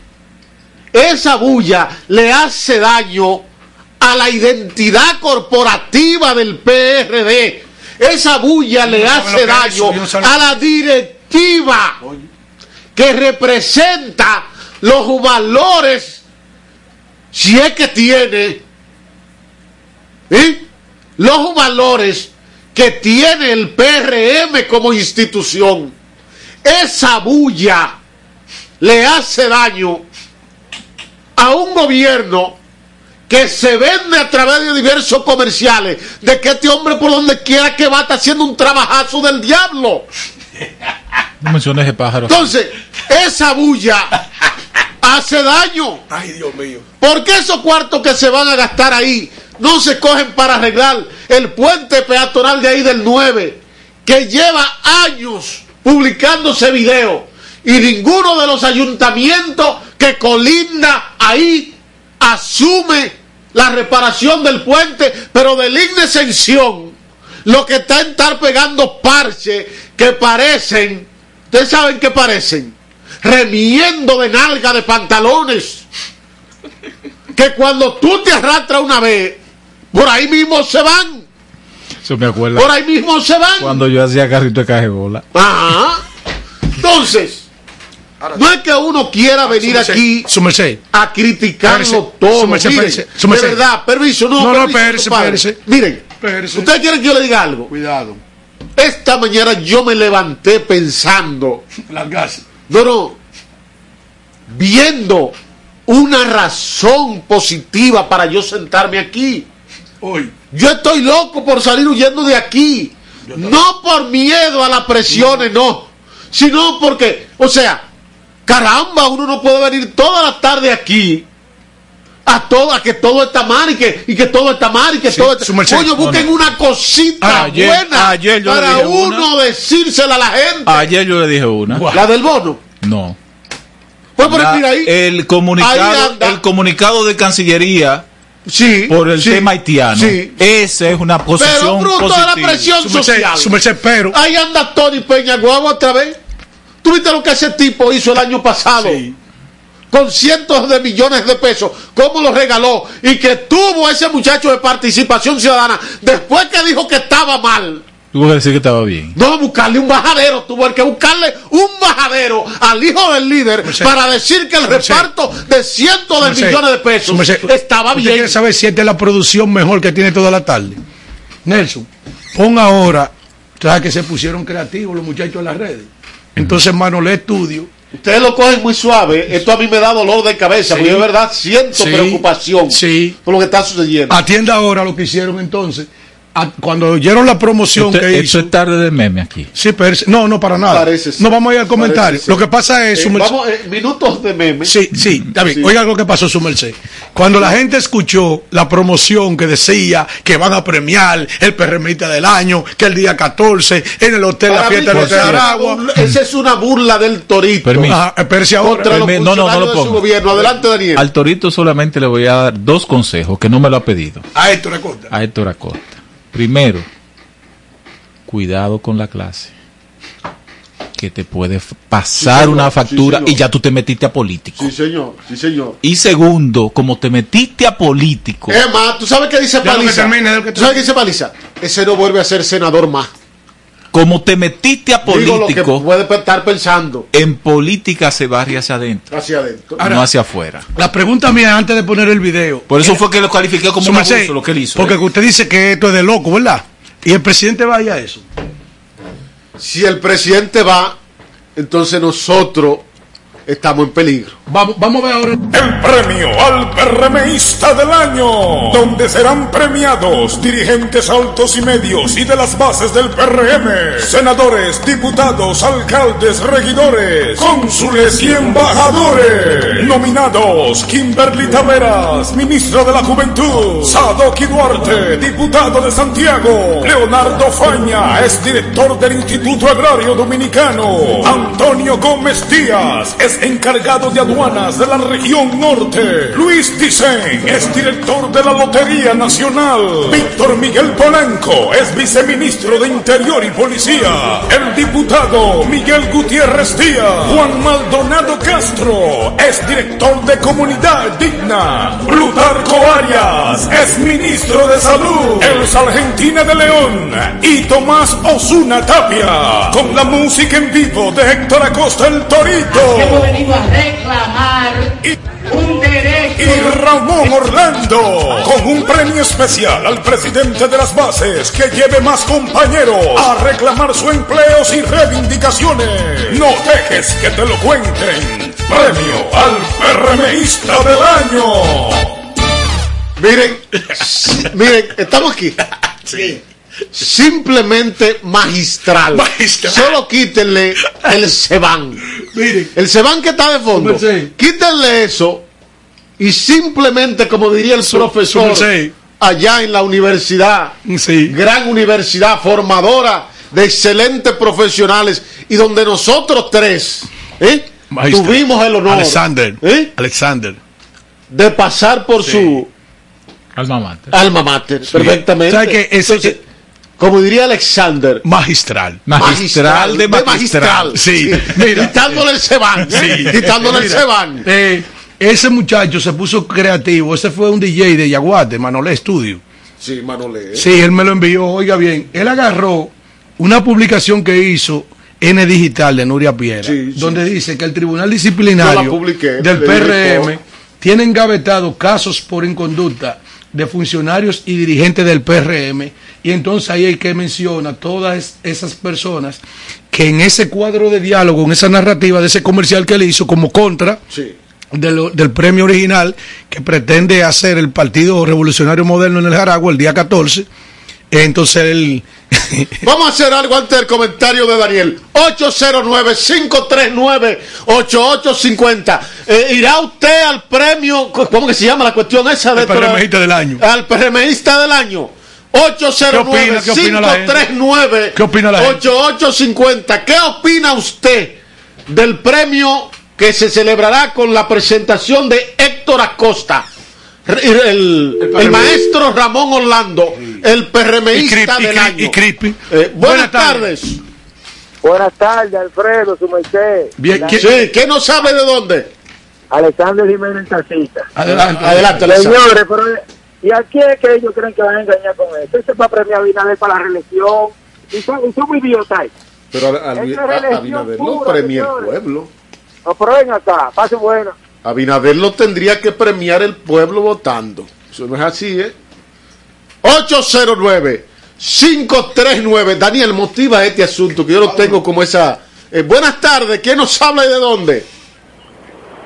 Esa bulla le hace daño a la identidad corporativa del PRD esa bulla le hace daño a la directiva que representa los valores, si es que tiene, ¿eh? los valores que tiene el PRM como institución. Esa bulla le hace daño a un gobierno que se vende a través de diversos comerciales de que este hombre por donde quiera que va está haciendo un trabajazo del diablo. No menciones el pájaro. Entonces, esa bulla hace daño. Ay, Dios mío. Porque esos cuartos que se van a gastar ahí no se cogen para arreglar el puente peatonal de ahí del 9, que lleva años publicándose video y ninguno de los ayuntamientos que colinda ahí asume la reparación del puente, pero de ligna exención, lo que está en estar pegando parches que parecen, ustedes saben que parecen, remiendo de nalga de pantalones que cuando tú te arrastras una vez, por ahí mismo se van. Eso me acuerda. Por ahí mismo se van. Cuando yo hacía carrito de cajebola. Ajá. Entonces, no es que uno quiera venir su merced, aquí a criticarlo todo. Miren, de verdad, permiso, no, No, no, permiso, espérese. Miren, ustedes quieren que yo le diga algo. Cuidado. Esta mañana yo me levanté pensando, no, no, viendo una razón positiva para yo sentarme aquí. Hoy. Yo estoy loco por salir huyendo de aquí. No por miedo a las presiones, no. Sino porque, o sea, caramba, uno no puede venir toda la tarde aquí a todo, a que todo está mal y que, y que todo está mal y que Sí, todo está merced. Coño, busquen No, no. una cosita Ayer- buena ayer yo para dije uno decírsela a la gente. Ayer yo le dije una. La del bono. No. Pues, pero La- mira ahí. el comunicado, el comunicado de Cancillería Sí. por el sí, tema haitiano. sí. Esa es una Pero posición fruto de la positiva. presión social. pero. Ahí anda Tony Peña Guagua otra vez. ¿Tú viste lo que ese tipo hizo el año pasado? Con cientos de millones de pesos. ¿Cómo lo regaló? Y que tuvo ese muchacho de participación ciudadana. Después que dijo que estaba mal. Tuvo que decir que estaba bien. No, buscarle un bajadero. Tuvo que buscarle un bajadero al hijo del líder para decir que el reparto de cientos de millones de pesos estaba ¿usted bien. quiere saber si esta es la producción mejor que tiene toda la tarde? Nelson, pon ahora, sabes que se pusieron creativos los muchachos en las redes. Entonces, Manolé Estudio. Ustedes lo cogen muy suave. Esto a mí me da dolor de cabeza. Sí. Porque de verdad siento Sí. preocupación Sí. por lo que está sucediendo. Atienda ahora lo que hicieron entonces. A- cuando oyeron la promoción Esto, que esto hizo. es tarde de meme aquí. Sí, pero no, no para nada. Parece ser. no vamos a ir al comentario. Parece Lo que pasa es. Eh, vamos, eh, minutos de meme. Sí, sí, David, Sí. oiga lo que pasó su merced. Cuando la gente escuchó la promoción que decía que van a premiar el perremita del año, que el día 14 en el hotel La Para mí Fiesta es una Aragua. burla- Esa es una burla del torito. Permiso. Ajá, ahora. Contra los Permi- no, no, no lo de su gobierno. Adelante, Daniel. Al Torito solamente le voy a dar dos consejos que no me lo ha pedido. A esto recorta. A Héctor Acosta. Primero, cuidado con la clase. Que te puede pasar señor, una factura y ya tú te metiste a político. Sí, señor. Sí, señor. Y segundo, como te metiste a político, Es más, ¿tú sabes qué dice lo que Paliza? termine, que ¿Tú sabes qué dice Paliza? Ese no vuelve a ser senador más. Como te metiste a Digo lo que político, puede estar pensando en política se barre hacia adentro, hacia adentro. no hacia afuera. La pregunta mía antes de poner el video. Por eso fue que lo califiqué como un abuso lo que él hizo. Porque ¿eh? usted dice que esto es de loco, ¿verdad? Y el presidente vaya a eso. Si el presidente va, entonces nosotros estamos en peligro. Vamos, vamos a ver ahora. El premio al PRMista del año, donde serán premiados dirigentes altos y medios y de las bases del PRM, senadores, diputados, alcaldes, regidores, cónsules y embajadores. Nominados: Kimberly Taveras, ministro de la Juventud, Sadoki Duarte, diputado de Santiago, Leonardo Faña, es director del Instituto Agrario Dominicano, Antonio Gómez Díaz, es encargado de aduanas de la región norte. Luis Dicen es director de la Lotería Nacional. Víctor Miguel Polanco es viceministro de Interior y Policía. El diputado Miguel Gutiérrez Díaz. Juan Maldonado Castro es director de Comunidad Digna. Plutarco Arias es ministro de Salud. El Sargentina de León y Tomás Osuna Tapia. Con la música en vivo de Héctor Acosta el Torito. Venido a reclamar un derecho. Y Ramón Orlando, con un premio especial al presidente de las bases que lleve más compañeros a reclamar su empleos y reivindicaciones. No dejes que te lo cuenten. Premio al PRMista del año. Miren, miren, estamos aquí. Simplemente magistral. Solo quítenle el Seban. El Seban que está de fondo. Quítenle eso y simplemente, como diría el profesor, allá en la universidad, gran universidad formadora de excelentes profesionales y donde nosotros tres ¿eh? Tuvimos el honor Alexander. ¿eh? Alexander. de pasar por su Alma mater. alma mater, perfectamente. Ese- Entonces, como diría Alexander, Magistral. Magistral de magistral. Sí, mira, quitándole el Seban, Sí. quitándole el Seban. eh, ese muchacho se puso creativo. Ese fue un DJ de Yaguate, Manolé Studio. Sí, Manolé. Sí, él me lo envió. Oiga bien, él agarró una publicación que hizo N Digital de Nuria Piera, donde dice que el Tribunal Disciplinario publiqué, del PRM tiene engavetados casos por inconducta de funcionarios y dirigentes del PRM. Y entonces ahí hay que mencionar todas es- esas personas que en ese cuadro de diálogo, en esa narrativa de ese comercial que él hizo como contra, Sí. de lo- del premio original que pretende hacer el Partido Revolucionario Moderno en el Jaragua el día 14. Entonces él. Vamos a hacer algo antes del comentario de Daniel. 809-539-8850. Eh, ¿Irá usted al premio? ¿Cómo que se llama la cuestión esa? de El PRMista del año. Al PRMista del año. ¿Qué opina? ¿Qué opina la gente? 809-539-8850. ¿Qué opina usted del premio que se celebrará con la presentación de Héctor Acosta? El, el- el maestro Ramón Orlando, el PRMista Y Crispy, del año. Cri- y Crispy. Eh, buenas, Buenas tardes. Buenas tardes, Alfredo, su merced. Bien, ¿qué- Sí, ¿qué no sabe de dónde? Alexander Jiménez Taxista. Adelante, adelante, Alexander. Señores, pero ¿y a quién es que ellos creen que van a engañar con esto? Este es para premiar a Abinader para la reelección. Y son, y son muy idiotas. Pero a- a- a- Abinader no premia el pueblo. No, pero ven acá, pase bueno. Abinader lo tendría que premiar el pueblo votando. Eso no es así, ¿eh? 809-539. Daniel, motiva este asunto que yo lo tengo como esa. Eh, buenas tardes, ¿quién nos habla y de dónde?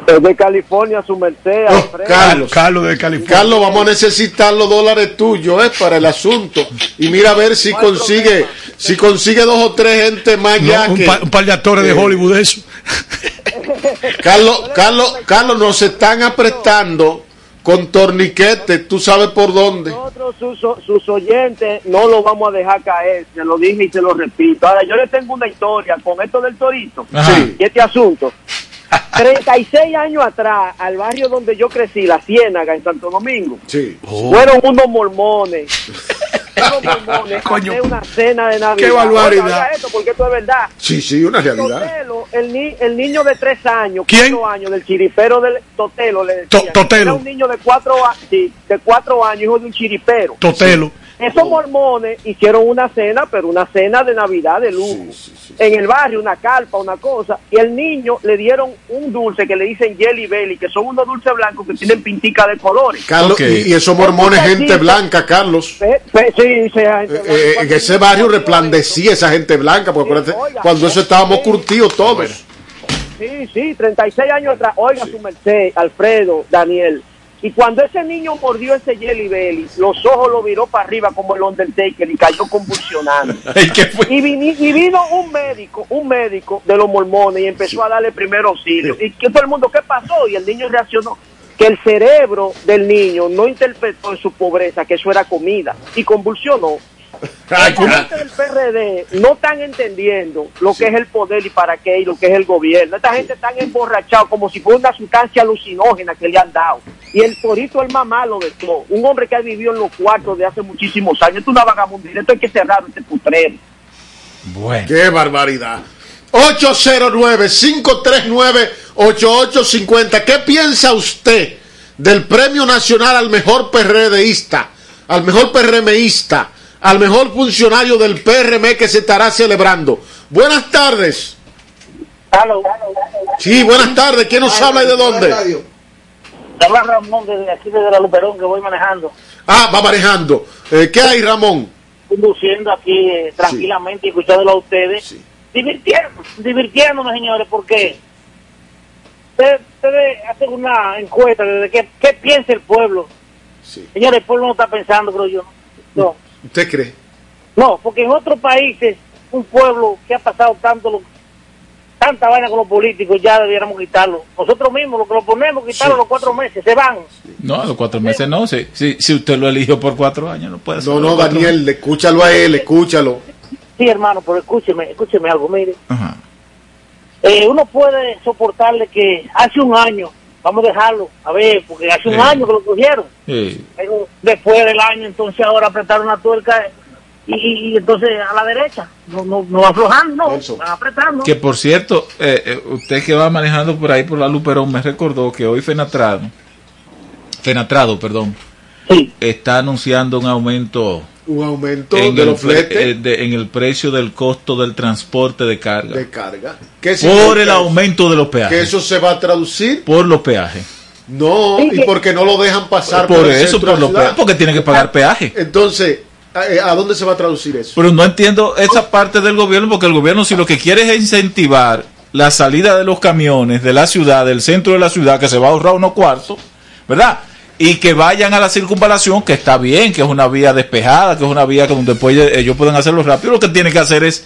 Desde California, su merced, Alfredo. Carlos. Carlos de California. Carlos, vamos a necesitar los dólares tuyos ¿eh? para el asunto. Y mira a ver si consigue, si consigue dos o tres gente más No, ya un, que. pa- un par de actores de Eh, Hollywood, eso. Carlos, Carlos, Carlos, nos están apretando con torniquetes, tú sabes por dónde. Nosotros, sus, sus oyentes, no lo vamos a dejar caer. Se lo dije y se lo repito. Ahora, yo le tengo una historia con esto del torito. Sí. y este asunto. 36 años atrás, al barrio donde yo crecí, La Ciénaga, en Santo Domingo, Sí. fueron unos mormones. unos mormones a hacer una cena de Navidad. Qué barbaridad. Oiga, oiga esto, porque esto es verdad. Sí, sí, una realidad. Totelo, el, ni- el niño de tres años, ¿Quién? cuatro años, del chiripero del Totelo, le decían. To- Totelo. Era un niño de cuatro, sí, de cuatro años, hijo de un chiripero. Totelo. Esos mormones hicieron una cena, pero una cena de Navidad de lujo. En el barrio, una carpa, una cosa. Y el niño le dieron un dulce que le dicen Jelly Belly, que son unos dulces blancos que tienen pintica de colores. Carlos, y, y esos mormones, gente blanca, Carlos. Pe- pe- sí, gente Eh, blanca. eh, en ese barrio resplandecía esa gente blanca, porque cuando eso estábamos curtidos todos. Sí, sí, 36 años atrás. Oiga su merced, Alfredo, Daniel. Y cuando ese niño mordió ese Jelly Belly, los ojos lo viró para arriba como el Undertaker y cayó convulsionando. Y, vino un médico, un médico de los mormones y empezó a darle primer auxilio. Y que todo el mundo, ¿qué pasó? Y el niño reaccionó. Que el cerebro del niño no interpretó en su pobreza que eso era comida y convulsionó. Los componentes del PRD no están entendiendo lo que es el poder y para qué y lo que es el gobierno. Esta gente está emborrachado como si fuera una sustancia alucinógena que le han dado. Y el torito es el más malo de todo. Un hombre que ha vivido en los cuartos de hace muchísimos años. Esto es una vagabundina. Esto hay que cerrar este putrero. Bueno. Qué barbaridad. 809-539-8850. ¿Qué piensa usted del Premio Nacional al mejor PRDista, al mejor PRMista, al mejor funcionario del PRM que se estará celebrando? Buenas tardes. Sí, buenas tardes. ¿Quién nos habla y de dónde? Habla Ramón desde aquí, desde la Luperón, que voy manejando. Ah, va manejando. Eh, ¿Qué hay, Ramón? Conduciendo aquí eh, tranquilamente y escuchándolo a ustedes. Divirtiendo, divirtiéndome, señores, porque ustedes, ustedes hacen una encuesta de qué, qué piensa el pueblo. Señores, el pueblo no está pensando, creo yo. No, ¿Usted cree? no, porque en otros países, un pueblo que ha pasado tanto lo- tanta vaina con los políticos, ya debiéramos quitarlo. Nosotros mismos, lo que lo ponemos, quitarlo los cuatro meses, se van. No, a los cuatro meses no. Si, si, si usted lo eligió por cuatro años, no puede ser. No, no, Daniel, escúchalo a él, escúchalo. Sí, hermano, pero escúcheme, escúcheme algo, mire. Eh, uno puede soportarle que hace un año, vamos a dejarlo, a ver, porque hace un Sí. año que lo cogieron. Sí. Después del año, entonces ahora apretaron una tuerca y, y- y entonces a la derecha, no, no, no aflojando, no, van apretando. Que por cierto, eh, eh, usted que va manejando por ahí por la Luperón me recordó que hoy Fenatrado, Fenatrado, perdón, está anunciando un aumento Un aumento en de el, los fletes eh, de- en el precio del costo del transporte de carga. de carga. ¿Qué por el aumento de los Que peajes. eso se va a traducir. Por los peajes. No, y porque no lo dejan pasar Por el eso, por los peajes, porque tiene que pagar peaje. Entonces, ¿a, eh, a dónde se va a traducir eso? Pero no entiendo esa parte del gobierno, porque el gobierno si lo que quiere es incentivar la salida de los camiones de la ciudad, del centro de la ciudad, que se va a ahorrar unos cuartos, ¿verdad? Y que vayan a la circunvalación, que está bien, que es una vía despejada, que es una vía que donde puede- ellos pueden hacerlo rápido. Lo que tiene que hacer es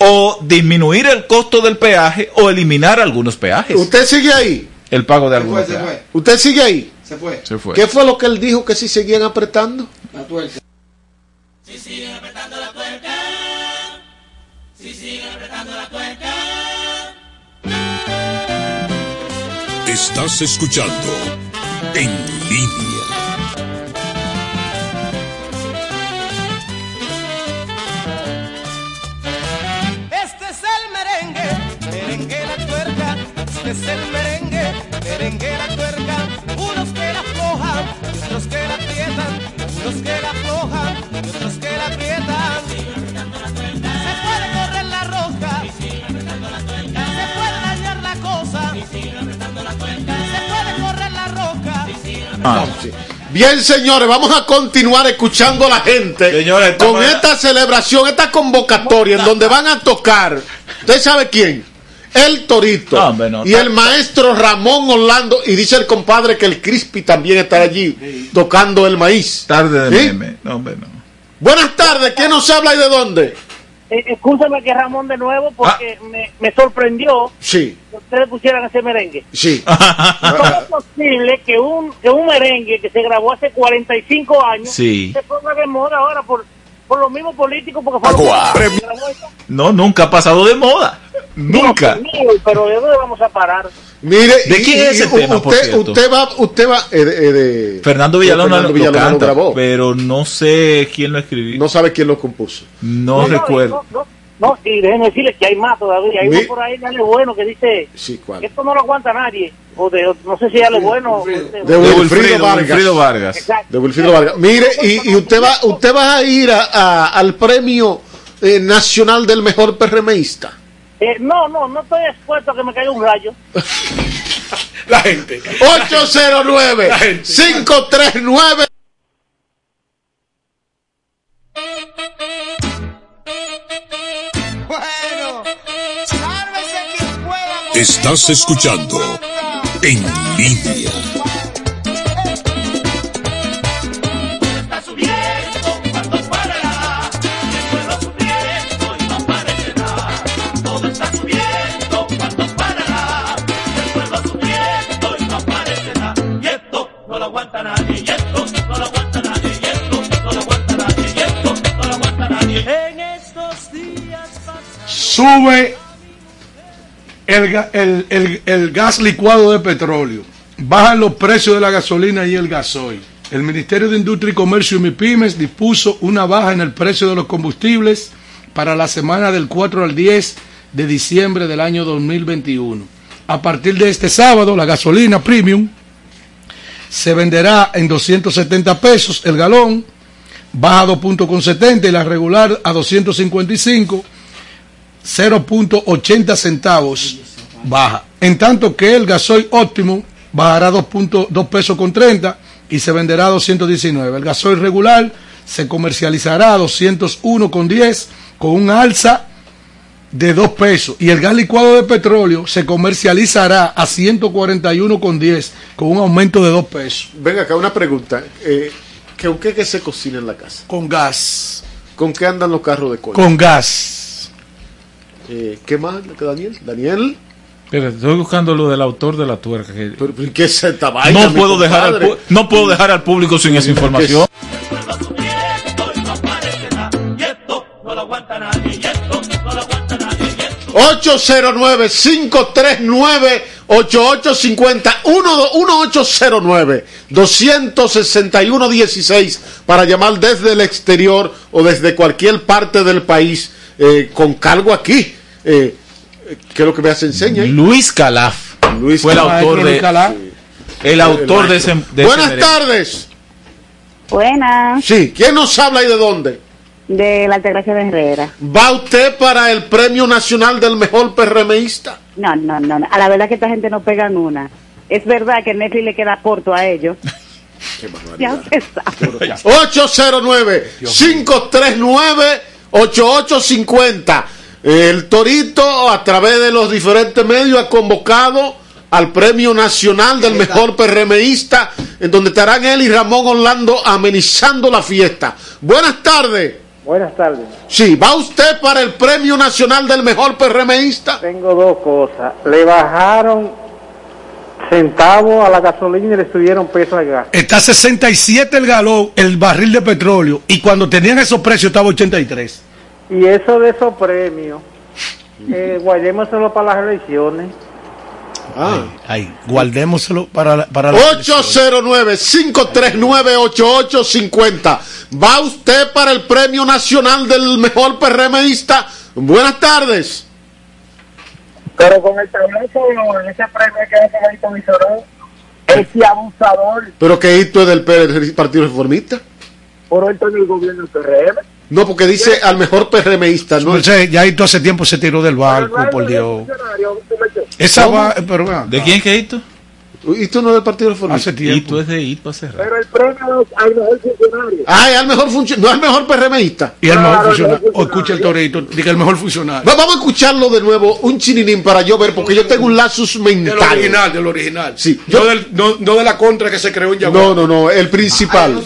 o disminuir el costo del peaje o eliminar algunos peajes. ¿Usted sigue ahí? El pago de algunos peajes. ¿Usted sigue ahí? Se fue. Se fue. ¿Qué fue lo que él dijo que si seguían apretando? La tuerca. Si siguen apretando la tuerca, si siguen apretando la tuerca. Estás escuchando En Línea. Este es el merengue, merengue la tuerca. Este es el merengue, merengue la tuerca. Unos que la aflojan otros que la aprietan. Unos que la aflojan y otros Ah. Bien, señores, vamos a continuar escuchando a la gente con esta celebración, esta convocatoria en donde van a tocar. ¿Usted sabe quién? El Torito No, hombre, no. y el maestro Ramón Orlando. Y dice el compadre que el Crispy también estará allí tocando el maíz. Tarde de ¿Sí? meme. No, hombre, no. Buenas tardes, ¿quién nos habla y de dónde? Eh, escúchame que Ramón de nuevo porque me, me sorprendió Sí, que ustedes pusieran ese merengue. sí. ¿Cómo es posible que un, que un merengue que se grabó hace 45 años Sí. se ponga de moda ahora por, por los mismos políticos? Porque fue lo que se grabó eso? No, nunca ha pasado de moda. Nunca. Pero ¿de dónde vamos a parar? Mire, ¿De y- quién es y ese tema, por usted, cierto? usted va, usted va, eh, de- eh, de- Fernando Villalona, Fernando lo, Villalona lo canta, grabó. pero no sé quién lo escribió. No sabe quién lo compuso. No, recuerdo. No, no, no, y déjenme decirles que hay más todavía. Hay uno por ahí, dale bueno, que dice Sí, ¿cuál? esto no lo aguanta nadie. O de, no sé si dale bueno. de- De Wilfrido Vargas. Wilfrido Vargas. Exacto. De Wilfrido Vargas. Mire, y, y usted va, usted va a ir a- a- al premio eh, nacional del mejor PRMista. Eh, no, no, no estoy expuesto a que me caiga un rayo. La gente. 809 539 Bueno, sálvese quien pueda. Estás escuchando En Línea. Sube el, el- el- gas licuado de petróleo. Bajan los precios de la gasolina y el gasoil. El Ministerio de Industria y Comercio y MIPIMES dispuso una baja en el precio de los combustibles para la semana del 4 al 10 de diciembre del año 2021. A partir de este sábado, la gasolina premium se venderá en 270 pesos el galón, baja a 2.70 y la regular a 255, 0.80 centavos baja. En tanto que el gasoil óptimo bajará 2.2 pesos con 30 y se venderá a 219. El gasoil regular se comercializará a 201 con 10 con un alza de 2 pesos y el gas licuado de petróleo se comercializará a 141 con 10 con un aumento de 2 pesos. Venga acá, una pregunta. Eh, ¿que ¿Con qué que se cocina en la casa? Con gas. ¿Con qué andan los carros de cola? Con gas. Eh, ¿Qué más, Daniel? Daniel. Estoy buscando lo del autor de la tuerca. Que... ¿Qué es esta vaina, no puedo dejar al no puedo dejar al público sin esa información. Y esto no lo aguanta nadie, y esto no lo aguanta nadie, y esto 809-539-8850 1809-261-16 para llamar desde el exterior o desde cualquier parte del país eh, con cargo aquí. Eh, ¿Qué es lo que me hace enseña? Luis Calaf Luis fue el Calaf. autor de el autor de ese, de Buenas tardes. Buenas, Sí, ¿quién nos habla y de dónde? de la Altagracia de Herrera. ¿Va usted para el Premio Nacional del Mejor PRMista? No, no, no, no. A la verdad que esta gente no pegan una. Es verdad que Netflix le queda corto a ellos. Ya usted sabe. 809-539-8850. El Torito, a través de los diferentes medios, ha convocado al Premio Nacional del Mejor PRMista, en donde estarán él y Ramón Orlando amenizando la fiesta. Buenas tardes. Buenas tardes. Sí, ¿va usted para el Premio Nacional del Mejor PRMista? Tengo dos cosas. Le bajaron centavos a la gasolina y le subieron peso al gas. Está 67 el galón, el barril de petróleo, y cuando tenían esos precios estaba 83. Y eso de esos premios, eh, guardémoselo para las elecciones. Ay, guardémoselo para la, para la 809-539-8850. ¿Va usted para el Premio Nacional del Mejor PRMista? Buenas tardes. Pero con el tablazo, ese premio que hace el comisionado, ese abusador, ¿Pero qué esto es del Partido Reformista? por esto en el gobierno del PRM. No, porque dice al mejor PRMista. ¿no? Entonces, ya esto hace tiempo se tiró del barco, por Dios. Esa va, pero. ¿De quién que es esto? ¿Esto no es del Partido Reformista? Hace tiempo. Esto es de Hito hace rato. Pero el premio al mejor funcionario. Ay, al mejor funcionario, no al mejor PRMista. Y el mejor funcionario. O escucha el torito, diga el mejor funcionario. Va- Vamos a escucharlo de nuevo, un chininín para yo ver, porque yo tengo un lapsus mental. Del original, del original. Sí, No, del- no, no de la contra que se creó en Yaguá. No, no, no, el principal.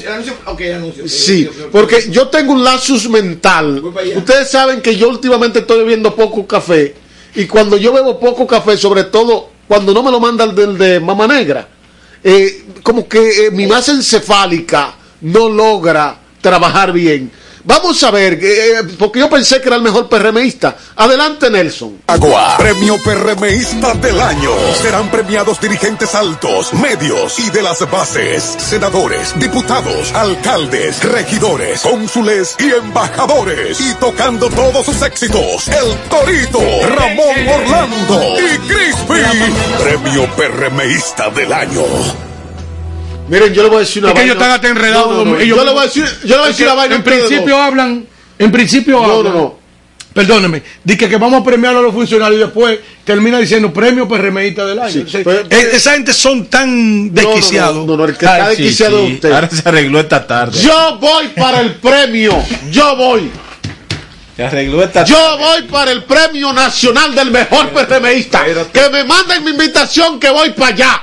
Sí, porque yo tengo un lapsus mental. Ustedes saben que yo últimamente estoy bebiendo poco café. Y cuando yo bebo poco café, sobre todo cuando no me lo mandan del de Mama Negra, eh, como que eh, mi masa encefálica no logra trabajar bien. Vamos a ver, eh, porque yo pensé que era el mejor PRMista. Adelante, Nelson. Agua. Premio PRMista del año. Serán premiados dirigentes altos, medios y de las bases, senadores, diputados, alcaldes, regidores, cónsules y embajadores. Y tocando todos sus éxitos, el Torito, Ramón Orlando y Crispy. Premio PRMista del año. Miren, yo le voy a decir una Es que ellos están hasta enredados. No, no, no. ellos- Yo le voy a decir, yo le voy a decir una vaina. En principio hablan, en principio No, hablan. no, no. Perdóneme, dice que vamos a premiar a los funcionarios y después termina diciendo premio PRMista del año. Entonces, pero- eh, esa gente son tan desquiciados. No, no, no, el que está Ay, sí, desquiciado sí. es usted. Ahora se arregló esta tarde. Yo voy para el premio. Yo voy. Se arregló esta Yo voy para el premio nacional del mejor PRMista. Que me manden mi invitación que voy para allá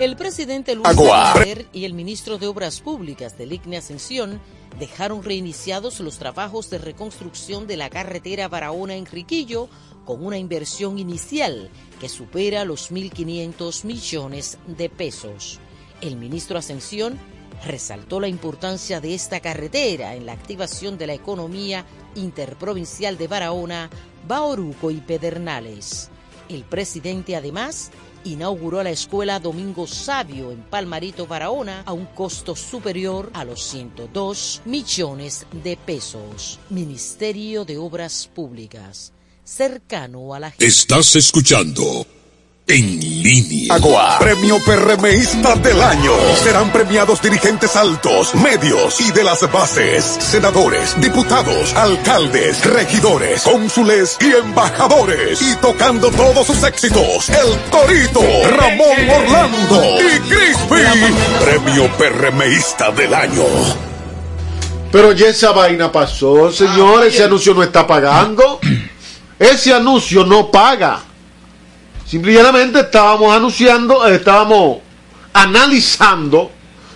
El presidente Luis. Abinader y el ministro de Obras Públicas del ICNE Ascensión dejaron reiniciados los trabajos de reconstrucción de la carretera Barahona-Enriquillo con una inversión inicial que supera los 1.500 millones de pesos. El ministro Ascensión resaltó la importancia de esta carretera en la activación de la economía interprovincial de Barahona, Baoruco y Pedernales. El presidente además inauguró la escuela Domingo Sabio en Palmarito, Barahona, a un costo superior a los 102 millones de pesos. Ministerio de Obras Públicas, cercano a la gente. Estás escuchando En Línea. Agua. Premio PRMista del año. Serán premiados dirigentes altos, medios y de las bases, senadores, diputados, alcaldes, regidores, cónsules y embajadores. Y tocando todos sus éxitos, el Torito, Ramón Orlando y Crispy. Premio PRMista del año. Pero ya esa vaina pasó, señores. ese anuncio no está pagando. Ese anuncio no paga. Simplemente estábamos anunciando, eh, estábamos analizando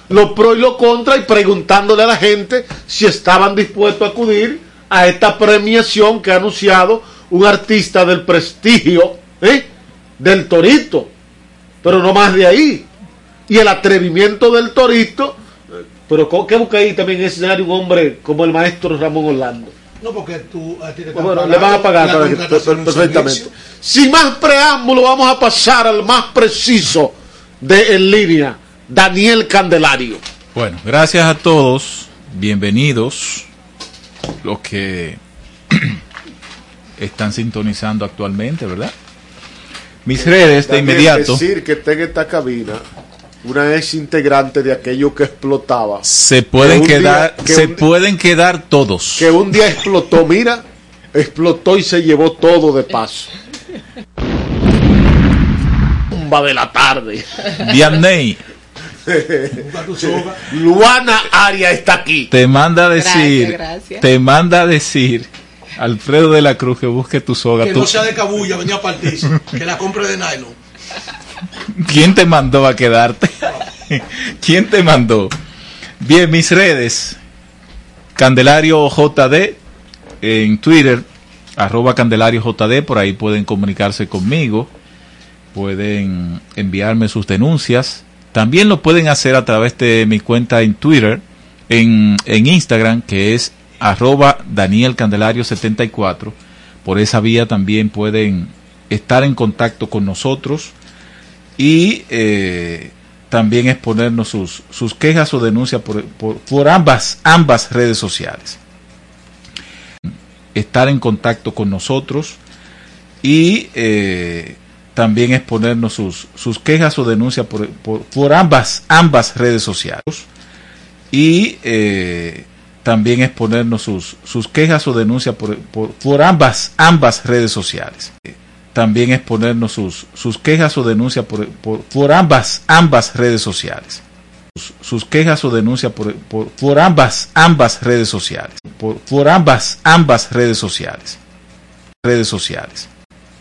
los pros y los contras y preguntándole a la gente si estaban dispuestos a acudir a esta premiación que ha anunciado un artista del prestigio ¿eh? del Torito. Pero no más de ahí. Y el atrevimiento del Torito. eh, Pero ¿qué busca ahí también en ese escenario un hombre como el maestro Ramón Orlando? No, porque tú a ti te Bueno, le van a pagar perfectamente. Sin más preámbulo, vamos a pasar al más preciso de En Línea, Daniel Candelario. Bueno, gracias a todos. Bienvenidos. Los que están sintonizando actualmente, ¿verdad? Mis redes de inmediato decir que está en esta cabina una ex integrante de aquello que explotaba. se pueden que quedar, día- que se un- pueden quedar todos. Que un día explotó, mira, explotó y se llevó todo de paso. Bomba de la tarde. Vianney Luana Aria está aquí. te manda a decir, Gracias, gracias. te manda a decir Alfredo de la Cruz que busque tu soga. Que Tú- no sea de cabulla, venía a partirse. que la compre de nylon. ¿Quién te mandó a quedarte? ¿Quién te mandó? Bien, mis redes. Candelario JD en Twitter, arroba Candelario JD, por ahí pueden comunicarse conmigo, pueden enviarme sus denuncias. También lo pueden hacer a través de mi cuenta en Twitter, en, en Instagram, que es arroba Daniel Candelario 74. Por esa vía también pueden estar en contacto con nosotros y eh, también exponernos sus, sus quejas o denuncias por, por, por ambas, ambas redes sociales. Estar en contacto con nosotros y eh, también exponernos sus, sus quejas o denuncias por, por, ambas, ambas redes sociales. Y eh, también exponernos sus, sus quejas o denuncias por ambas, ambas redes sociales también exponernos sus, sus quejas o denuncias por, por, por ambas, ambas redes sociales. Sus, sus quejas o denuncias por, por, por ambas, ambas redes sociales. Por, por ambas, ambas redes sociales. Redes sociales.